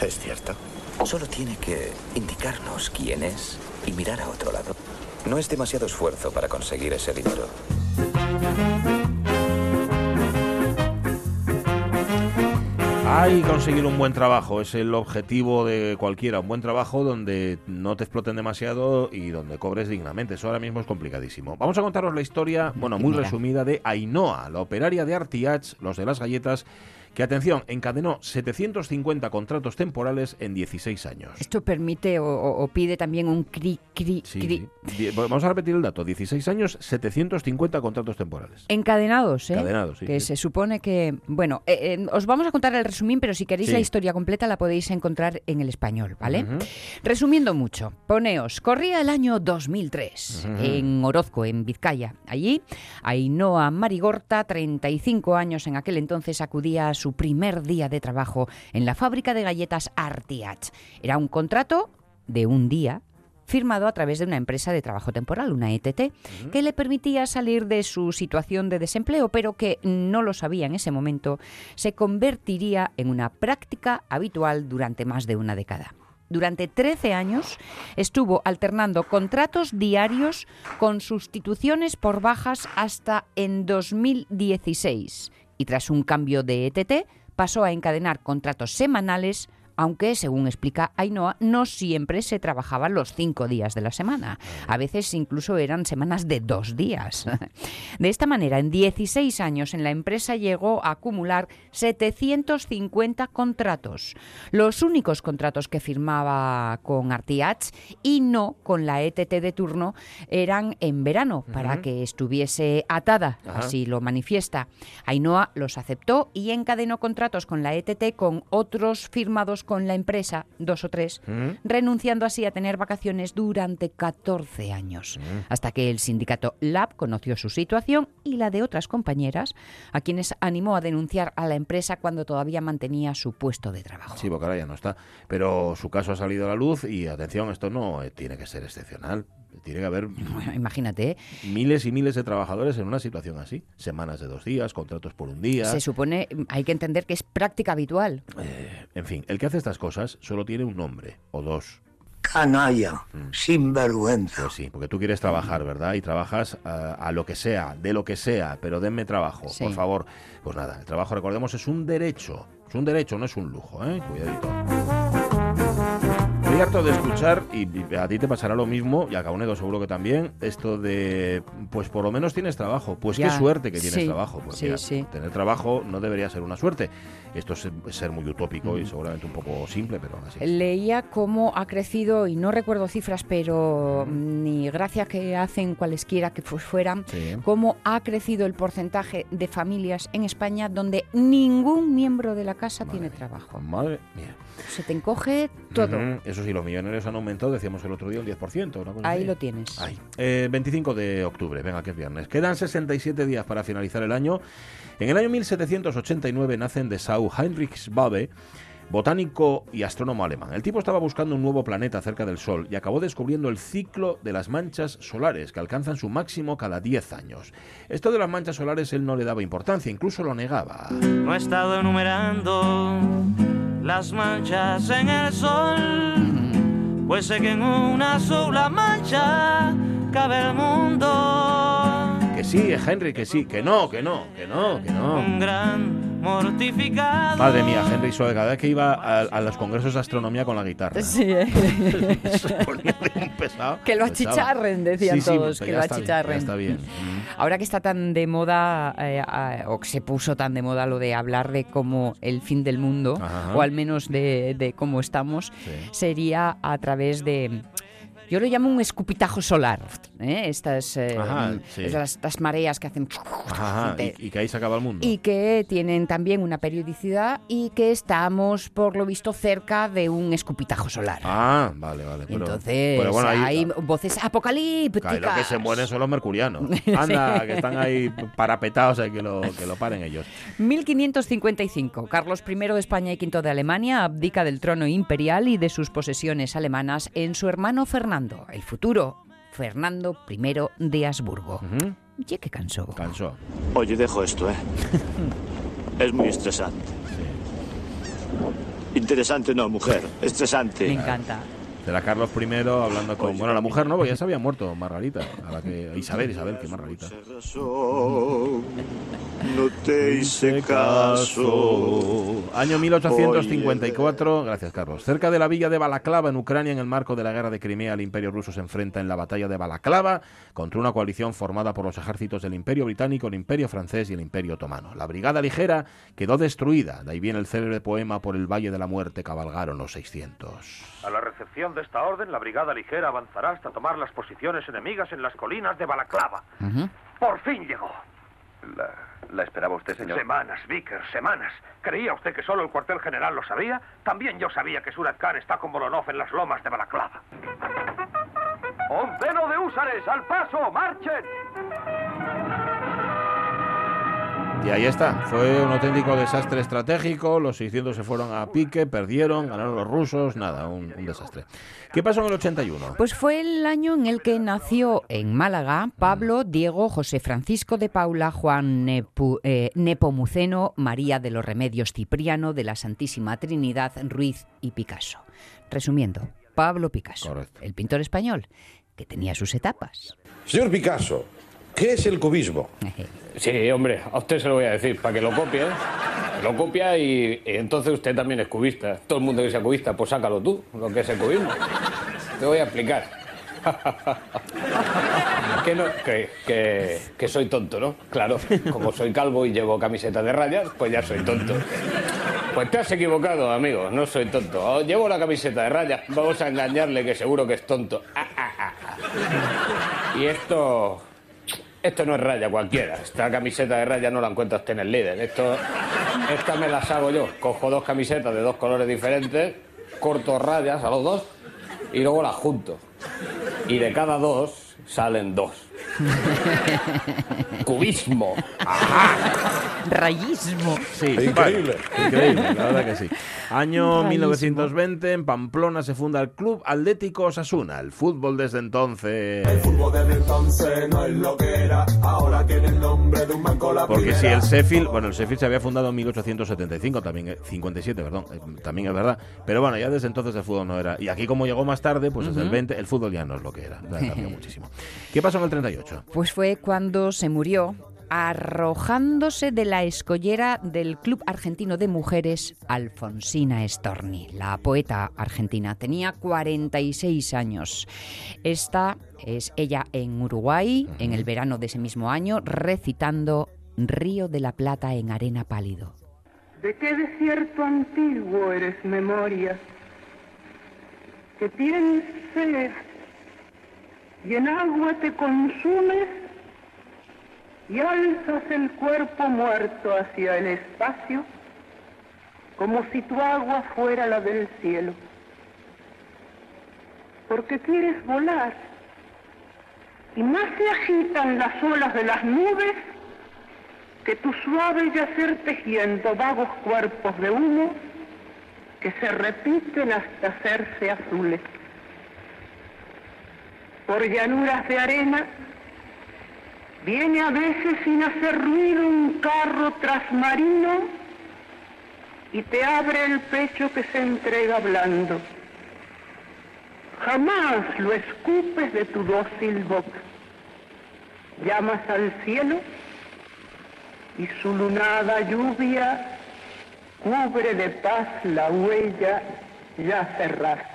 Es cierto. Solo tiene que indicarnos quién es y mirar a otro lado. No es demasiado esfuerzo para conseguir ese dinero. Hay conseguir un buen trabajo, es el objetivo de cualquiera, un buen trabajo donde no te exploten demasiado y donde cobres dignamente. Eso ahora mismo es complicadísimo. Vamos a contaros la historia, bueno, muy Mira. resumida, de Ainhoa, la operaria de Artiach, los de las galletas, que, atención, encadenó 750 contratos temporales en 16 años. Esto permite o, o- pide también un cri, cri, Sí, cri. sí. Vamos a repetir el dato, 16 años, 750 contratos temporales. Encadenados, ¿eh? Encadenados, sí, Que sí. se supone que... Bueno, eh, eh, os vamos a contar el resumín, pero si queréis la historia completa la podéis encontrar en el español, ¿vale? Ujú. Resumiendo mucho, poneos, corría el año 2003 en Orozco, en Vizcaya. Allí, Ainhoa Marigorta, 35 años en aquel entonces, acudía a su primer día de trabajo en la fábrica de galletas Artiach. Era un contrato de un día firmado a través de una empresa de trabajo temporal, una ETT, que le permitía salir de su situación de desempleo, pero que no lo sabía en ese momento, se convertiría en una práctica habitual durante más de una década. Durante 13 años estuvo alternando contratos diarios con sustituciones por bajas hasta en 2016 y tras un cambio de ETT pasó a encadenar contratos semanales aunque, según explica Ainhoa, no siempre se trabajaba los cinco días de la semana. A veces incluso eran semanas de dos días. De esta manera, en 16 años en la empresa llegó a acumular 750 contratos. Los únicos contratos que firmaba con Artiach y no con la ETT de turno eran en verano, para que estuviese atada, así lo manifiesta. Ainhoa los aceptó y encadenó contratos con la ETT con otros firmados con la empresa, dos o tres, Ujú. renunciando así a tener vacaciones durante 14 años, hasta que el sindicato LAB conoció su situación y la de otras compañeras, a quienes animó a denunciar a la empresa cuando todavía mantenía su puesto de trabajo. Sí, porque ahora ya no está. Pero su caso ha salido a la luz y atención, esto no eh, tiene que ser excepcional. Tiene que haber Bueno, imagínate, ¿eh? miles y miles de trabajadores en una situación así. Semanas de dos días, contratos por un día. se supone, hay que entender que es práctica habitual. Eh, en fin, el que hace estas cosas solo tiene un nombre o dos. Canalla, sinvergüenza. Pues sí, porque tú quieres trabajar, ¿verdad? Y trabajas ah, a lo que sea, de lo que sea, pero denme trabajo, Sí. por favor. Pues nada, el trabajo, recordemos, es un derecho. Es un derecho, no es un lujo, ¿eh? Cuidadito. Estoy harto de escuchar, y a ti te pasará lo mismo, y a Caunedo seguro que también, esto de, pues por lo menos tienes trabajo. Pues Ya, qué suerte que tienes sí, trabajo. Pues sí, mira, sí. tener trabajo no debería ser una suerte. Esto es ser muy utópico y seguramente un poco simple, pero aún así. Leía cómo ha crecido, y no recuerdo cifras, pero ni gracia que hacen cualesquiera que fu- fueran, cómo ha crecido el porcentaje de familias en España donde ningún miembro de la casa tiene trabajo. Madre mía. Se te encoge todo. Eso sí, los millonarios han aumentado, decíamos el otro día, un 10%. Una cosa Ahí lo tienes. Ahí. Eh, 25 de octubre, venga, que es viernes. Quedan 67 días para finalizar el año. En el año 1789 nace en Dessau Heinrich Babe, botánico y astrónomo alemán. El tipo estaba buscando un nuevo planeta cerca del Sol y acabó descubriendo el ciclo de las manchas solares, que alcanzan su máximo cada 10 años. Esto de las manchas solares él no le daba importancia, incluso lo negaba. No he estado enumerando las manchas en el sol, pues sé que en una sola mancha cabe el mundo. Que sí, Henry, que sí, que no, que no, que no, que no. Un gran mortificado. Madre mía, Henry Soe, cada vez que iba a, a los congresos de astronomía con la guitarra. Sí, ¿eh? Se ponía de un pesado. Que lo achicharren, decían Sí, sí, todos, pues que lo bien, achicharren. está bien. Ahora que está tan de moda, eh, eh, o que se puso tan de moda lo de hablar de cómo el fin del mundo, Ajá. o al menos de, de cómo estamos, Sí. sería a través de... Yo lo llamo un escupitajo solar, ¿eh? estas, eh, Ajá, sí. estas, estas mareas que hacen... Ajá, y, y que ahí se acaba el mundo. y que tienen también una periodicidad y que estamos, por lo visto, cerca de un escupitajo solar. Ah, vale, vale. Pero, Entonces, pero bueno, ahí, hay voces apocalípticas. Claro, lo que se mueren son los mercurianos. Anda, que están ahí parapetados, hay que lo, que lo paren ellos. 1555. Carlos I de España y V de Alemania abdica del trono imperial y de sus posesiones alemanas en su hermano Fernando, el futuro Fernando I de Habsburgo. Ujú, Ya que cansó. Cansó. Oye, dejo esto, ¿eh? Es muy estresante. Interesante no, mujer. Estresante. Me encanta. Será Carlos I hablando con. Bueno, la mujer no, porque ya se había muerto Margarita. A la que, Isabel, Isabel, que Margarita. No te hice caso. Año 1854, gracias Carlos. Cerca de la villa de Balaclava, en Ucrania, en el marco de la guerra de Crimea, el Imperio ruso se enfrenta en la batalla de Balaclava contra una coalición formada por los ejércitos del Imperio británico, el Imperio francés y el Imperio otomano. La brigada ligera quedó destruida, de ahí viene el célebre poema Por el Valle de la Muerte cabalgaron los 600. A la recepción de esta orden, la brigada ligera avanzará hasta tomar las posiciones enemigas en las colinas de Balaclava. Por fin llegó. ¿La, la esperaba usted, señor? Semanas, Vickers, semanas. ¿Creía usted que solo el cuartel general lo sabía? También yo sabía que Surat Khan está con Bolonov en las lomas de Balaclava. ¡Onceno de húsares! ¡Al paso! ¡Marchen! Y ahí está, fue un auténtico desastre estratégico, los 600 se fueron a pique, perdieron, ganaron los rusos, nada, un, un desastre. ¿Qué pasó en el 81? Pues fue el año en el que nació en Málaga Pablo, Diego, José Francisco de Paula, Juan Nepu- eh, Nepomuceno, María de los Remedios Cipriano, de la Santísima Trinidad, Ruiz y Picasso. Resumiendo, Pablo Picasso, Correcto. el pintor español, que tenía sus etapas. Señor Picasso, ¿qué es el cubismo? Sí, hombre, a usted se lo voy a decir, para que lo copie. ¿eh? Lo copia y, entonces usted también es cubista. Todo el mundo que sea cubista, pues sácalo tú, lo que es el cubismo. Te voy a explicar. que, no, que, que, soy tonto, ¿no? Claro, como soy calvo y llevo camiseta de rayas, pues ya soy tonto. Pues te has equivocado, amigo, no soy tonto. Llevo la camiseta de rayas, vamos a engañarle que seguro que es tonto. Ah, ah, ah. Y esto... Esto no es raya cualquiera. Esta camiseta de raya no la encuentra usted en el líder. Esto, esta me las hago yo. Cojo dos camisetas de dos colores diferentes, corto rayas a los dos y luego las junto. Y de cada dos salen dos. Cubismo. Rayismo. Sí, Increíble. vale, increíble, la verdad que sí. Año Rarísimo. 1920, en Pamplona se funda el Club Atlético Osasuna. El fútbol desde entonces. Porque si el Sheffield, bueno, el Sheffield se había fundado en 1875, también, eh, 57, perdón, eh, también es verdad. Pero bueno, ya desde entonces el fútbol no era. Y aquí, como llegó más tarde, pues desde el 20, el fútbol ya no es lo que era. Cambió muchísimo. ¿Qué pasó en el 38? Pues fue cuando se murió arrojándose de la escollera del Club Argentino de Mujeres Alfonsina Storni, la poeta argentina. Tenía 46 años. Esta es ella en Uruguay, en el verano de ese mismo año, recitando Río de la Plata en arena pálido. ¿De qué desierto antiguo eres memoria? Que tienes sed y en agua te consumes y alzas el cuerpo muerto hacia el espacio como si tu agua fuera la del cielo. Porque quieres volar y más se agitan las olas de las nubes que tu suave yacer tejiendo vagos cuerpos de humo que se repiten hasta hacerse azules. Por llanuras de arena viene a veces sin hacer ruido un carro trasmarino y te abre el pecho que se entrega blando. Jamás lo escupes de tu dócil boca. Llamas al cielo y su lunada lluvia cubre de paz la huella ya cerrada.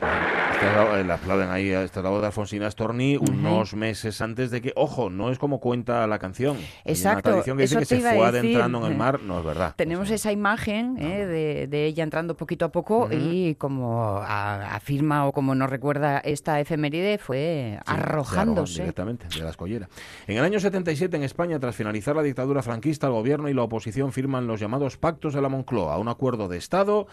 Esta, la aplauden ahí a esta voz de Alfonsina Storni unos meses antes de que, ojo, no es como cuenta la canción. Exacto. Hay una tradición que dice que se fue adentrando en el mar, no es verdad. Tenemos esa imagen eh, de, de ella entrando poquito a poco Ujú. y como a- afirma o como nos recuerda esta efeméride fue Sí, arrojándose. directamente de la escollera. En el año 77 en España, tras finalizar la dictadura franquista, el gobierno y la oposición firman los llamados pactos de la Moncloa, un acuerdo de Estado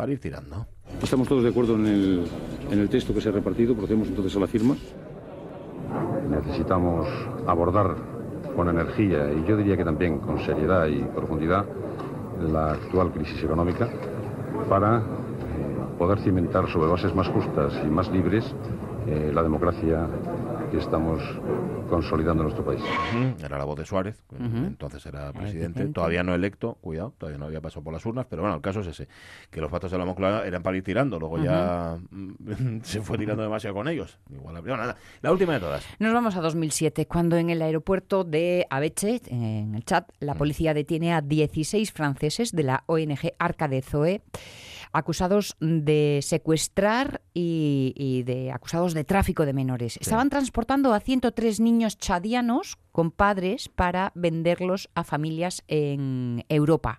para ir tirando. Estamos todos de acuerdo en el, en el texto que se ha repartido, procedemos entonces a la firma. Necesitamos abordar con energía y yo diría que también con seriedad y profundidad la actual crisis económica para eh, poder cimentar sobre bases más justas y más libres eh, la democracia que estamos consolidando nuestro país. Era la voz de Suárez, entonces era presidente, todavía no electo, cuidado, todavía no había pasado por las urnas, pero bueno, el caso es ese, que los pactos de la Moncloa eran para ir tirando, luego ya se fue tirando demasiado con ellos. Igual, habría- nada. La última de todas. Nos vamos a 2007, cuando en el aeropuerto de Abeche, en el chat, la policía detiene a 16 franceses de la ONG Arca de Zoe, acusados de secuestrar y, y de acusados de tráfico de menores. Estaban transportando a 103 niños chadianos con padres para venderlos a familias en Europa.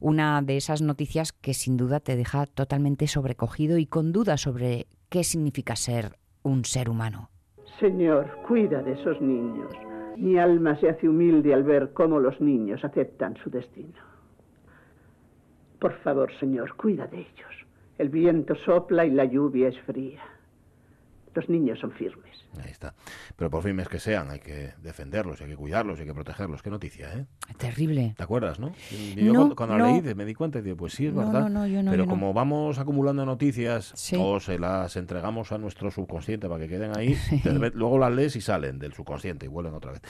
Una de esas noticias que sin duda te deja totalmente sobrecogido y con dudas sobre qué significa ser un ser humano. Señor, cuida de esos niños. Mi alma se hace humilde al ver cómo los niños aceptan su destino. Por favor, Señor, cuida de ellos. El viento sopla y la lluvia es fría. Los niños son firmes. Ahí está. Pero por firmes que sean, hay que defenderlos, hay que cuidarlos, hay que protegerlos. Qué noticia, ¿eh? Terrible. ¿Te acuerdas, no? Y Yo No, cuando, cuando la no. leí me di cuenta y digo, pues sí, es No, verdad. no, no, yo no, Pero yo no. como vamos acumulando noticias Sí. o se las entregamos a nuestro subconsciente para que queden ahí, luego las lees y salen del subconsciente y vuelven otra vez.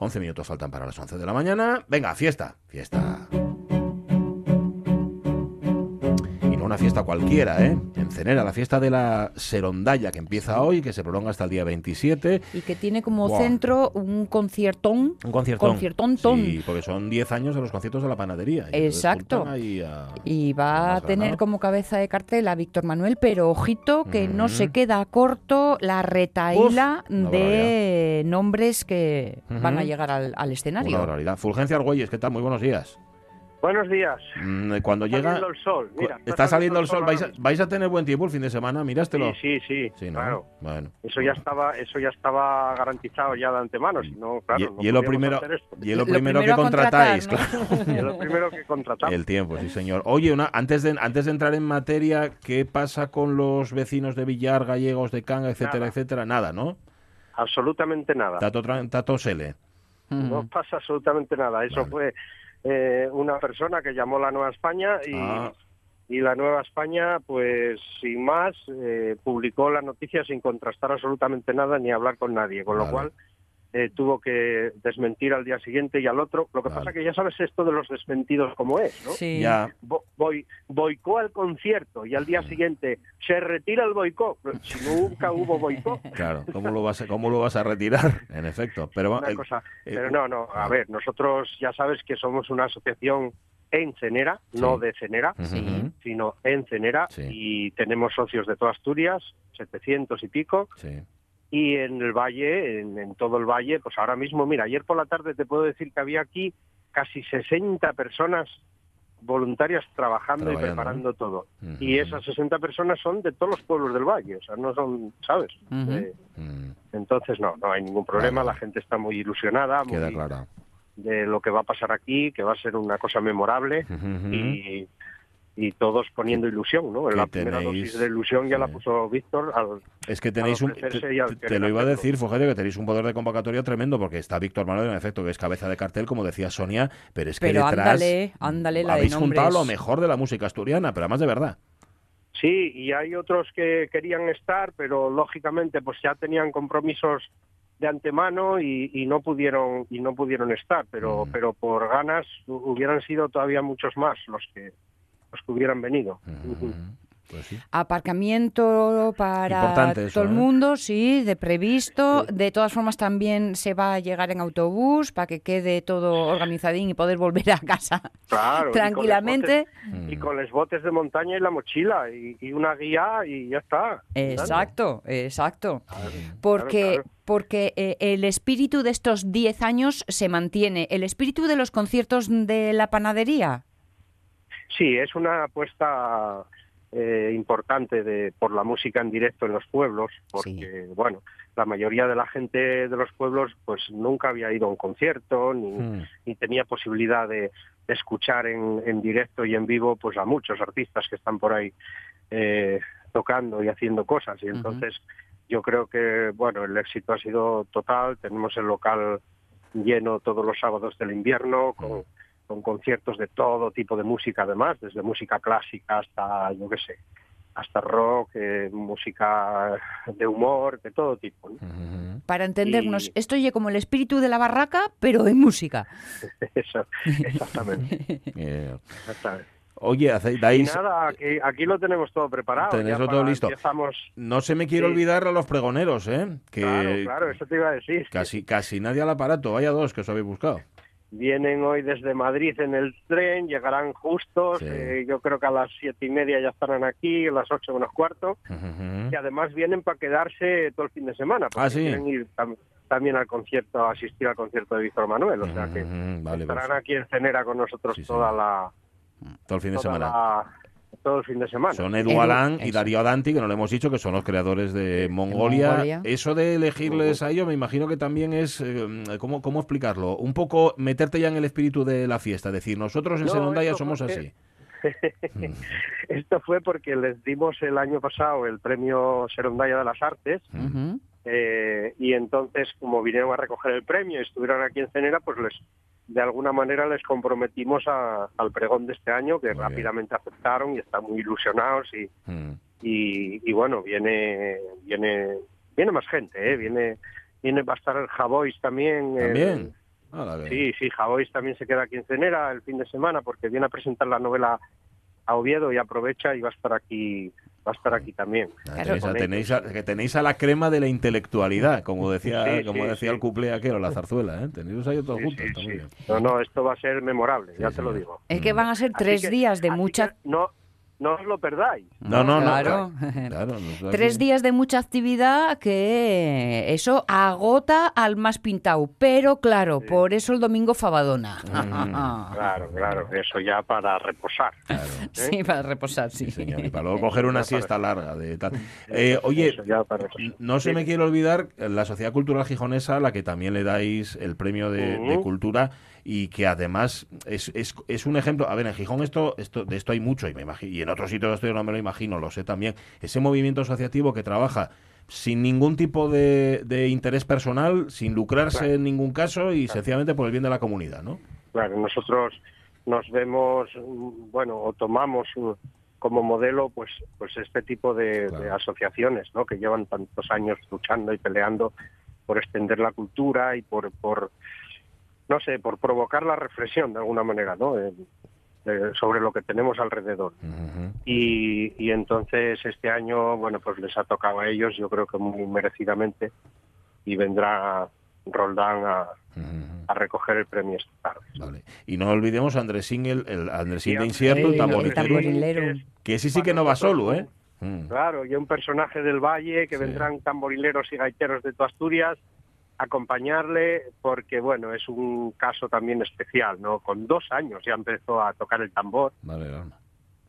11 minutos faltan para las 11 de la mañana. Venga, fiesta, fiesta. Una fiesta cualquiera, ¿eh? En Cenera, la fiesta de la Serondalla que empieza hoy, que se prolonga hasta el día 27. Y que tiene como centro un conciertón. Un conciertón. Conciertón ton. Sí, porque son 10 años de los conciertos de la panadería. Y Exacto. a- Y va a tener ganado. como cabeza de cartel a Víctor Manuel, pero ojito que no se queda corto la retaíla Uf, de nombres que van a llegar al, al Una escenario. barbaridad. Fulgencia Argüelles, ¿qué tal? Muy buenos días. Buenos días. Mm, Cuando Está llega... saliendo el sol, mira, Está, está saliendo el sol. ¿Vais a, vais a tener buen tiempo el fin de semana? Mírástelo. Sí, sí, sí, ¿no? claro. Bueno. Eso ya estaba, eso ya estaba garantizado ya de antemano, si no, claro, Y, no y lo primero, y es lo primero que contratáis, claro. Y es lo primero que contratamos. El tiempo, sí, señor. Oye, una, antes, de, antes de entrar en materia, ¿qué pasa con los vecinos de Villar, gallegos, de Canga, etcétera, Nada. etcétera? Nada, ¿no? Absolutamente nada. Tato, tato Sele. No pasa absolutamente nada. Eso fue eh, una persona que llamó la Nueva España y, Ah. y la Nueva España, pues sin más, eh, publicó la noticia sin contrastar absolutamente nada ni hablar con nadie, con lo cual eh, tuvo que desmentir al día siguiente y al otro. Lo que pasa que ya sabes esto de los desmentidos como es, ¿no? Sí. Ya. Bo- Boy, boicó al concierto y al día siguiente se retira el boicot. Si nunca hubo boicot. Claro, ¿cómo lo vas a, cómo lo vas a retirar? En efecto. Pero, una el- cosa. eh, Pero no, no, a ver, nosotros ya sabes que somos una asociación en Cenera, no de Cenera, Sí. sino en Cenera, y tenemos socios de toda Asturias, 700 y pico, Sí. Y en el valle, en, en todo el valle, pues ahora mismo, mira, ayer por la tarde te puedo decir que había aquí casi 60 personas voluntarias trabajando y Trabajando, preparando todo. Y esas 60 personas son de todos los pueblos del valle, o sea, no son, ¿sabes? Eh, entonces, no, no hay ningún problema, la gente está muy ilusionada, muy, Queda claro. de lo que va a pasar aquí, que va a ser una cosa memorable y, y todos poniendo ilusión, ¿no? La primera tenéis- dosis de ilusión ya la puso Víctor al, Es que tenéis un. Te, lo iba a decir, Fogelio, que tenéis un poder de convocatoria tremendo, porque está Víctor Manuel, en efecto, que es cabeza de cartel, como decía Sonia, pero es que Pero detrás. ándale, ándale la de habéis juntado lo mejor de la música asturiana, pero además de verdad. Sí, y hay otros que querían estar, pero lógicamente pues ya tenían compromisos de antemano y, y no pudieron y no pudieron estar, pero pero por ganas hu- hubieran sido todavía muchos más los que los que hubieran venido. Ujú. Pues sí. Aparcamiento para Importante eso, todo el ¿eh? mundo, sí, de previsto. De todas formas, también se va a llegar en autobús para que quede todo organizadín y poder volver a casa Claro, y con tranquilamente. los botes- Y con los botes de montaña y la mochila y, y una guía y ya está. Exacto, exacto. Porque, claro. porque eh, el espíritu de estos 10 años se mantiene. El espíritu de los conciertos de la panadería. Sí, es una apuesta eh, importante de, por la música en directo en los pueblos, porque, bueno, la mayoría de la gente de los pueblos pues nunca había ido a un concierto, ni, Hmm. ni tenía posibilidad de, de escuchar en, en directo y en vivo pues a muchos artistas que están por ahí eh, tocando y haciendo cosas. Y entonces yo creo que, bueno, el éxito ha sido total, tenemos el local lleno todos los sábados del invierno, con, con conciertos de todo tipo de música además, desde música clásica hasta, yo qué sé, hasta rock, eh, música de humor, de todo tipo. ¿no? Para entendernos, Y- esto oye como el espíritu de la barraca, pero en música. Eso, exactamente. Exactamente. oye, hacéis- Y dais. nada, aquí, aquí lo tenemos todo preparado. Tenéis ya todo para- listo. Empezamos, No se me quiere Sí. olvidar a los pregoneros, ¿eh? Que claro, claro, eso te iba a decir. casi, casi nadie al aparato. Vaya dos que os habéis buscado. Vienen hoy desde Madrid en el tren, llegarán justos, Sí. eh, yo creo que a las siete y media ya estarán aquí, a las ocho menos cuarto, y además vienen para quedarse todo el fin de semana, porque Ah, sí. quieren ir tam- también al concierto, a asistir al concierto de Víctor Manuel, o sea que vale, estarán pues, aquí en Cenera con nosotros toda la, todo el fin de semana. la- todo el fin de semana. Son Edu Alán y Darío Adanti, que no lo hemos dicho, que son los creadores de Mongolia. Mongolia. Eso de elegirles a ellos, me imagino que también es, eh, ¿cómo, ¿cómo explicarlo? Un poco meterte ya en el espíritu de la fiesta, es decir, nosotros en No, Senondaya somos así. Esto fue porque les dimos el año pasado el premio Serondaya de las Artes eh, y entonces como vinieron a recoger el premio y estuvieron aquí en Cenera, pues les de alguna manera les comprometimos a- al pregón de este año que rápidamente aceptaron y están muy ilusionados y, Mm. y, y bueno viene viene viene más gente, ¿eh? viene viene va a estar el Javois también. También. Sí, sí, Javois también se queda aquí en Cenera el fin de semana porque viene a presentar la novela a Oviedo y aprovecha y va a estar aquí, va a estar aquí también. Tenéis, a, Con tenéis, a, que tenéis a la crema de la intelectualidad, como decía, Sí, como sí, decía sí. el cuplé aquel, o la zarzuela, ¿eh? Tenéis ahí todos Sí, juntos. No, no, esto va a ser memorable, ya te lo digo. Es que van a ser tres que- días de mucha... No, no os lo perdáis. No, no, no. Claro. claro, no, Tres días de mucha actividad que eso agota al más pintado. Pero claro, por eso el domingo fabadona. Mm. Claro, claro, eso ya para reposar. ¿eh? Sí, para reposar, sí. Y para luego coger una siesta larga de tal. Eh, oye, no se me quiere olvidar la Sociedad Cultural Gijonesa, a la que también le dais el premio de, cultura y que además es, es, es un ejemplo. A ver, en Gijón esto, esto de esto hay mucho y me imagino, y en otros sitios esto yo no me lo imagino, lo sé también. Ese movimiento asociativo que trabaja sin ningún tipo de, de interés personal, sin lucrarse Claro. en ningún caso y sencillamente por el bien de la comunidad, ¿no? Claro, nosotros nos vemos, bueno, o tomamos como modelo, pues, pues este tipo de, de asociaciones, ¿no? Que llevan tantos años luchando y peleando por extender la cultura y por, por no sé, por provocar la reflexión de alguna manera, ¿no? Eh, eh, sobre lo que tenemos alrededor. Y, y entonces este año, bueno, pues les ha tocado a ellos, yo creo que muy merecidamente, y vendrá Roldán a, a recoger el premio esta tarde. Y no olvidemos a Andresín, el, el Andresín de Incierto, el tamborilero, que ese sí que no va solo, ¿eh? Mm. Claro, y un personaje del Valle que vendrán tamborileros y gaiteros de toda Asturias acompañarle porque, bueno, es un caso también especial, ¿no? Con dos años ya empezó a tocar el tambor, Vale, vale.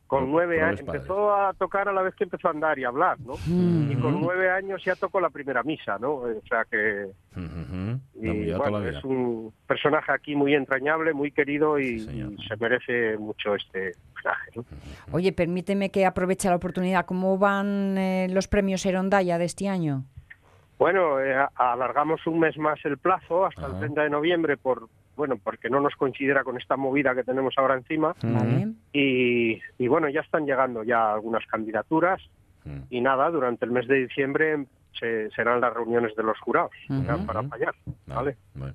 con nueve años. Empezó a tocar a la vez que empezó a andar y a hablar, ¿no? Mm. Y con nueve años ya tocó la primera misa, ¿no? O sea que... Ujú. Y, bueno, es un personaje aquí muy entrañable, muy querido y, y se merece mucho este personaje, ¿no? Oye, permíteme que aproveche la oportunidad. ¿Cómo van eh, los premios Herondaya de este año? Bueno, eh, alargamos un mes más el plazo hasta el 30 de noviembre por bueno porque no nos considera con esta movida que tenemos ahora encima. Vale. y, y bueno ya están llegando ya algunas candidaturas. Y nada durante el mes de diciembre se- serán las reuniones de los jurados para fallar vale Bueno.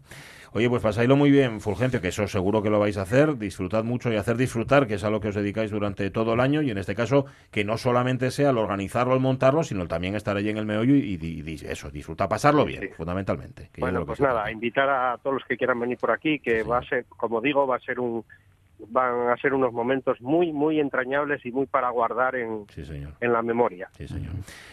Oye, pues pasáislo muy bien, Fulgencio, que eso seguro que lo vais a hacer. Disfrutad mucho y hacer disfrutar, que es a lo que os dedicáis durante todo el año. Y en este caso, que no solamente sea el organizarlo, el montarlo, sino también estar allí en el meollo y, y- y eso, disfrutar, pasarlo bien, fundamentalmente. que bueno que pues nada invitar a todos los que quieran venir por aquí que va a ser como digo va a ser un van a ser unos momentos muy muy entrañables y muy para guardar en, en la memoria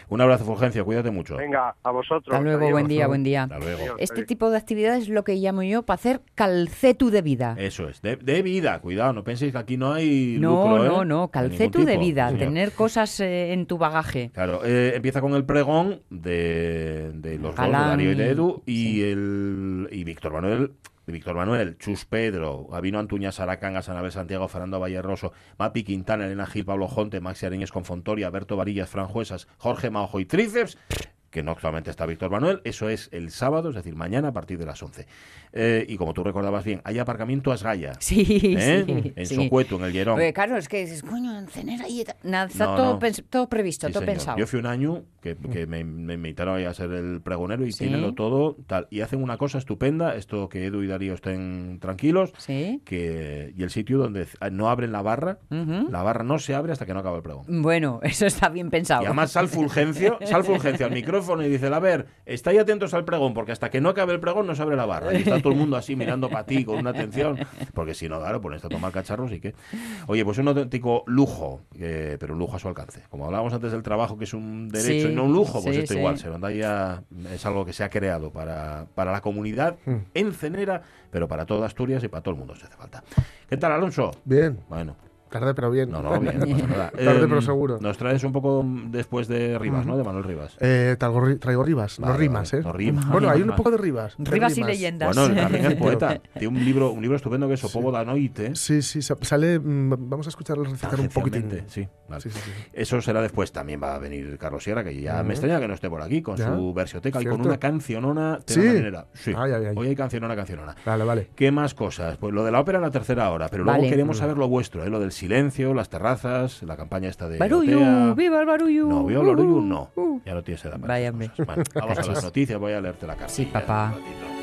Un abrazo, Fulgencio, cuídate mucho. venga a vosotros Hasta luego, Adiós. buen día, buen día. Hasta luego. Este tipo de actividades es lo que llamo yo para hacer calcetu de vida. Eso es, de, de vida, cuidado, no penséis que aquí no hay No, lucro, ¿eh? no, no, calcetu de vida, sí, señor. tener cosas eh, en tu bagaje. Claro, eh, empieza con el pregón de, de los dos, de Darío y de Edu, y, el, y Víctor Manuel, Víctor Manuel, Chus Pedro, Gabino Antuña, Saracanga, Sanabel Santiago, Fernando Valleroso, Mapi Quintana, Elena Gil, Pablo Jonte, Maxi Areñez con Fontoria, Berto Varillas, Fran Juesas, Jorge Maojo y Tríceps, que no solamente está Víctor Manuel, eso es el sábado, es decir, mañana a partir de las 11. Eh, y como tú recordabas bien, hay aparcamiento a Esgaya. Sí, ¿eh? sí, En sí. Socueto, en el Llerón. Porque, claro, es que dices, coño, en tal. Nada, está No, todo, no. todo previsto, Sí, todo señor. pensado. Yo fui un año que, que me, me invitaron ahí a ser el pregonero y Sí. tienenlo todo tal. Y hacen una cosa estupenda, esto que Edu y Darío estén tranquilos, que y el sitio donde no abren la barra, la barra no se abre hasta que no acabe el pregón. Bueno, eso está bien pensado. Y además sal Fulgencio, sal Fulgencio al micrófono y dice, a ver, estáis atentos al pregón, porque hasta que no acabe el pregón no se abre la barra. Y está todo el mundo así mirando para ti con una atención, porque si no, claro, pones a tomar cacharros y qué. Oye, pues un auténtico lujo, eh, pero un lujo a su alcance. Como hablábamos antes del trabajo, que es un derecho Sí, y no un lujo, pues sí, esto sí. igual, Serondaya es algo que se ha creado para, para la comunidad Mm. en Cenera, pero para toda Asturias y para todo el mundo si hace falta. ¿Qué tal, Alonso? Bien. Bueno. Tarde pero bien. No, no, bien, no pasa nada. Tarde pero seguro. Nos traes un poco después de Rivas, ¿no? De Manuel Rivas. Eh, traigo, ri- traigo Rivas, no rimas, ¿eh? no rimas. Bueno, hay un poco de Rivas. de Rivas y leyendas. Bueno, también es poeta. Tiene un libro, un libro estupendo que es Opovo da Noite. Sí, sí, sa- sale. mm, Vamos a escucharlo recitar un poquitín. Sí, vale. Sí, sí, sí. Eso será después. También va a venir Carlos Sierra, que ya me extraña que no esté por aquí, con Ya, su versioteca y con cierto. una cancionona de Sí. Sí. Ay, ay, ay. Hoy hay cancionona, cancionona. Vale, vale. ¿Qué más cosas? Pues lo de la ópera en la tercera hora, pero luego queremos saber lo vuestro, ¿eh? lo del silencio, las terrazas, la campaña esta de Barullo, Otea. viva el barullo. No, viva el barullo, no. Ya no tienes edad para cosas. Bueno, vamos a las noticias, voy a leerte la carta. Sí, papá. Un ratito.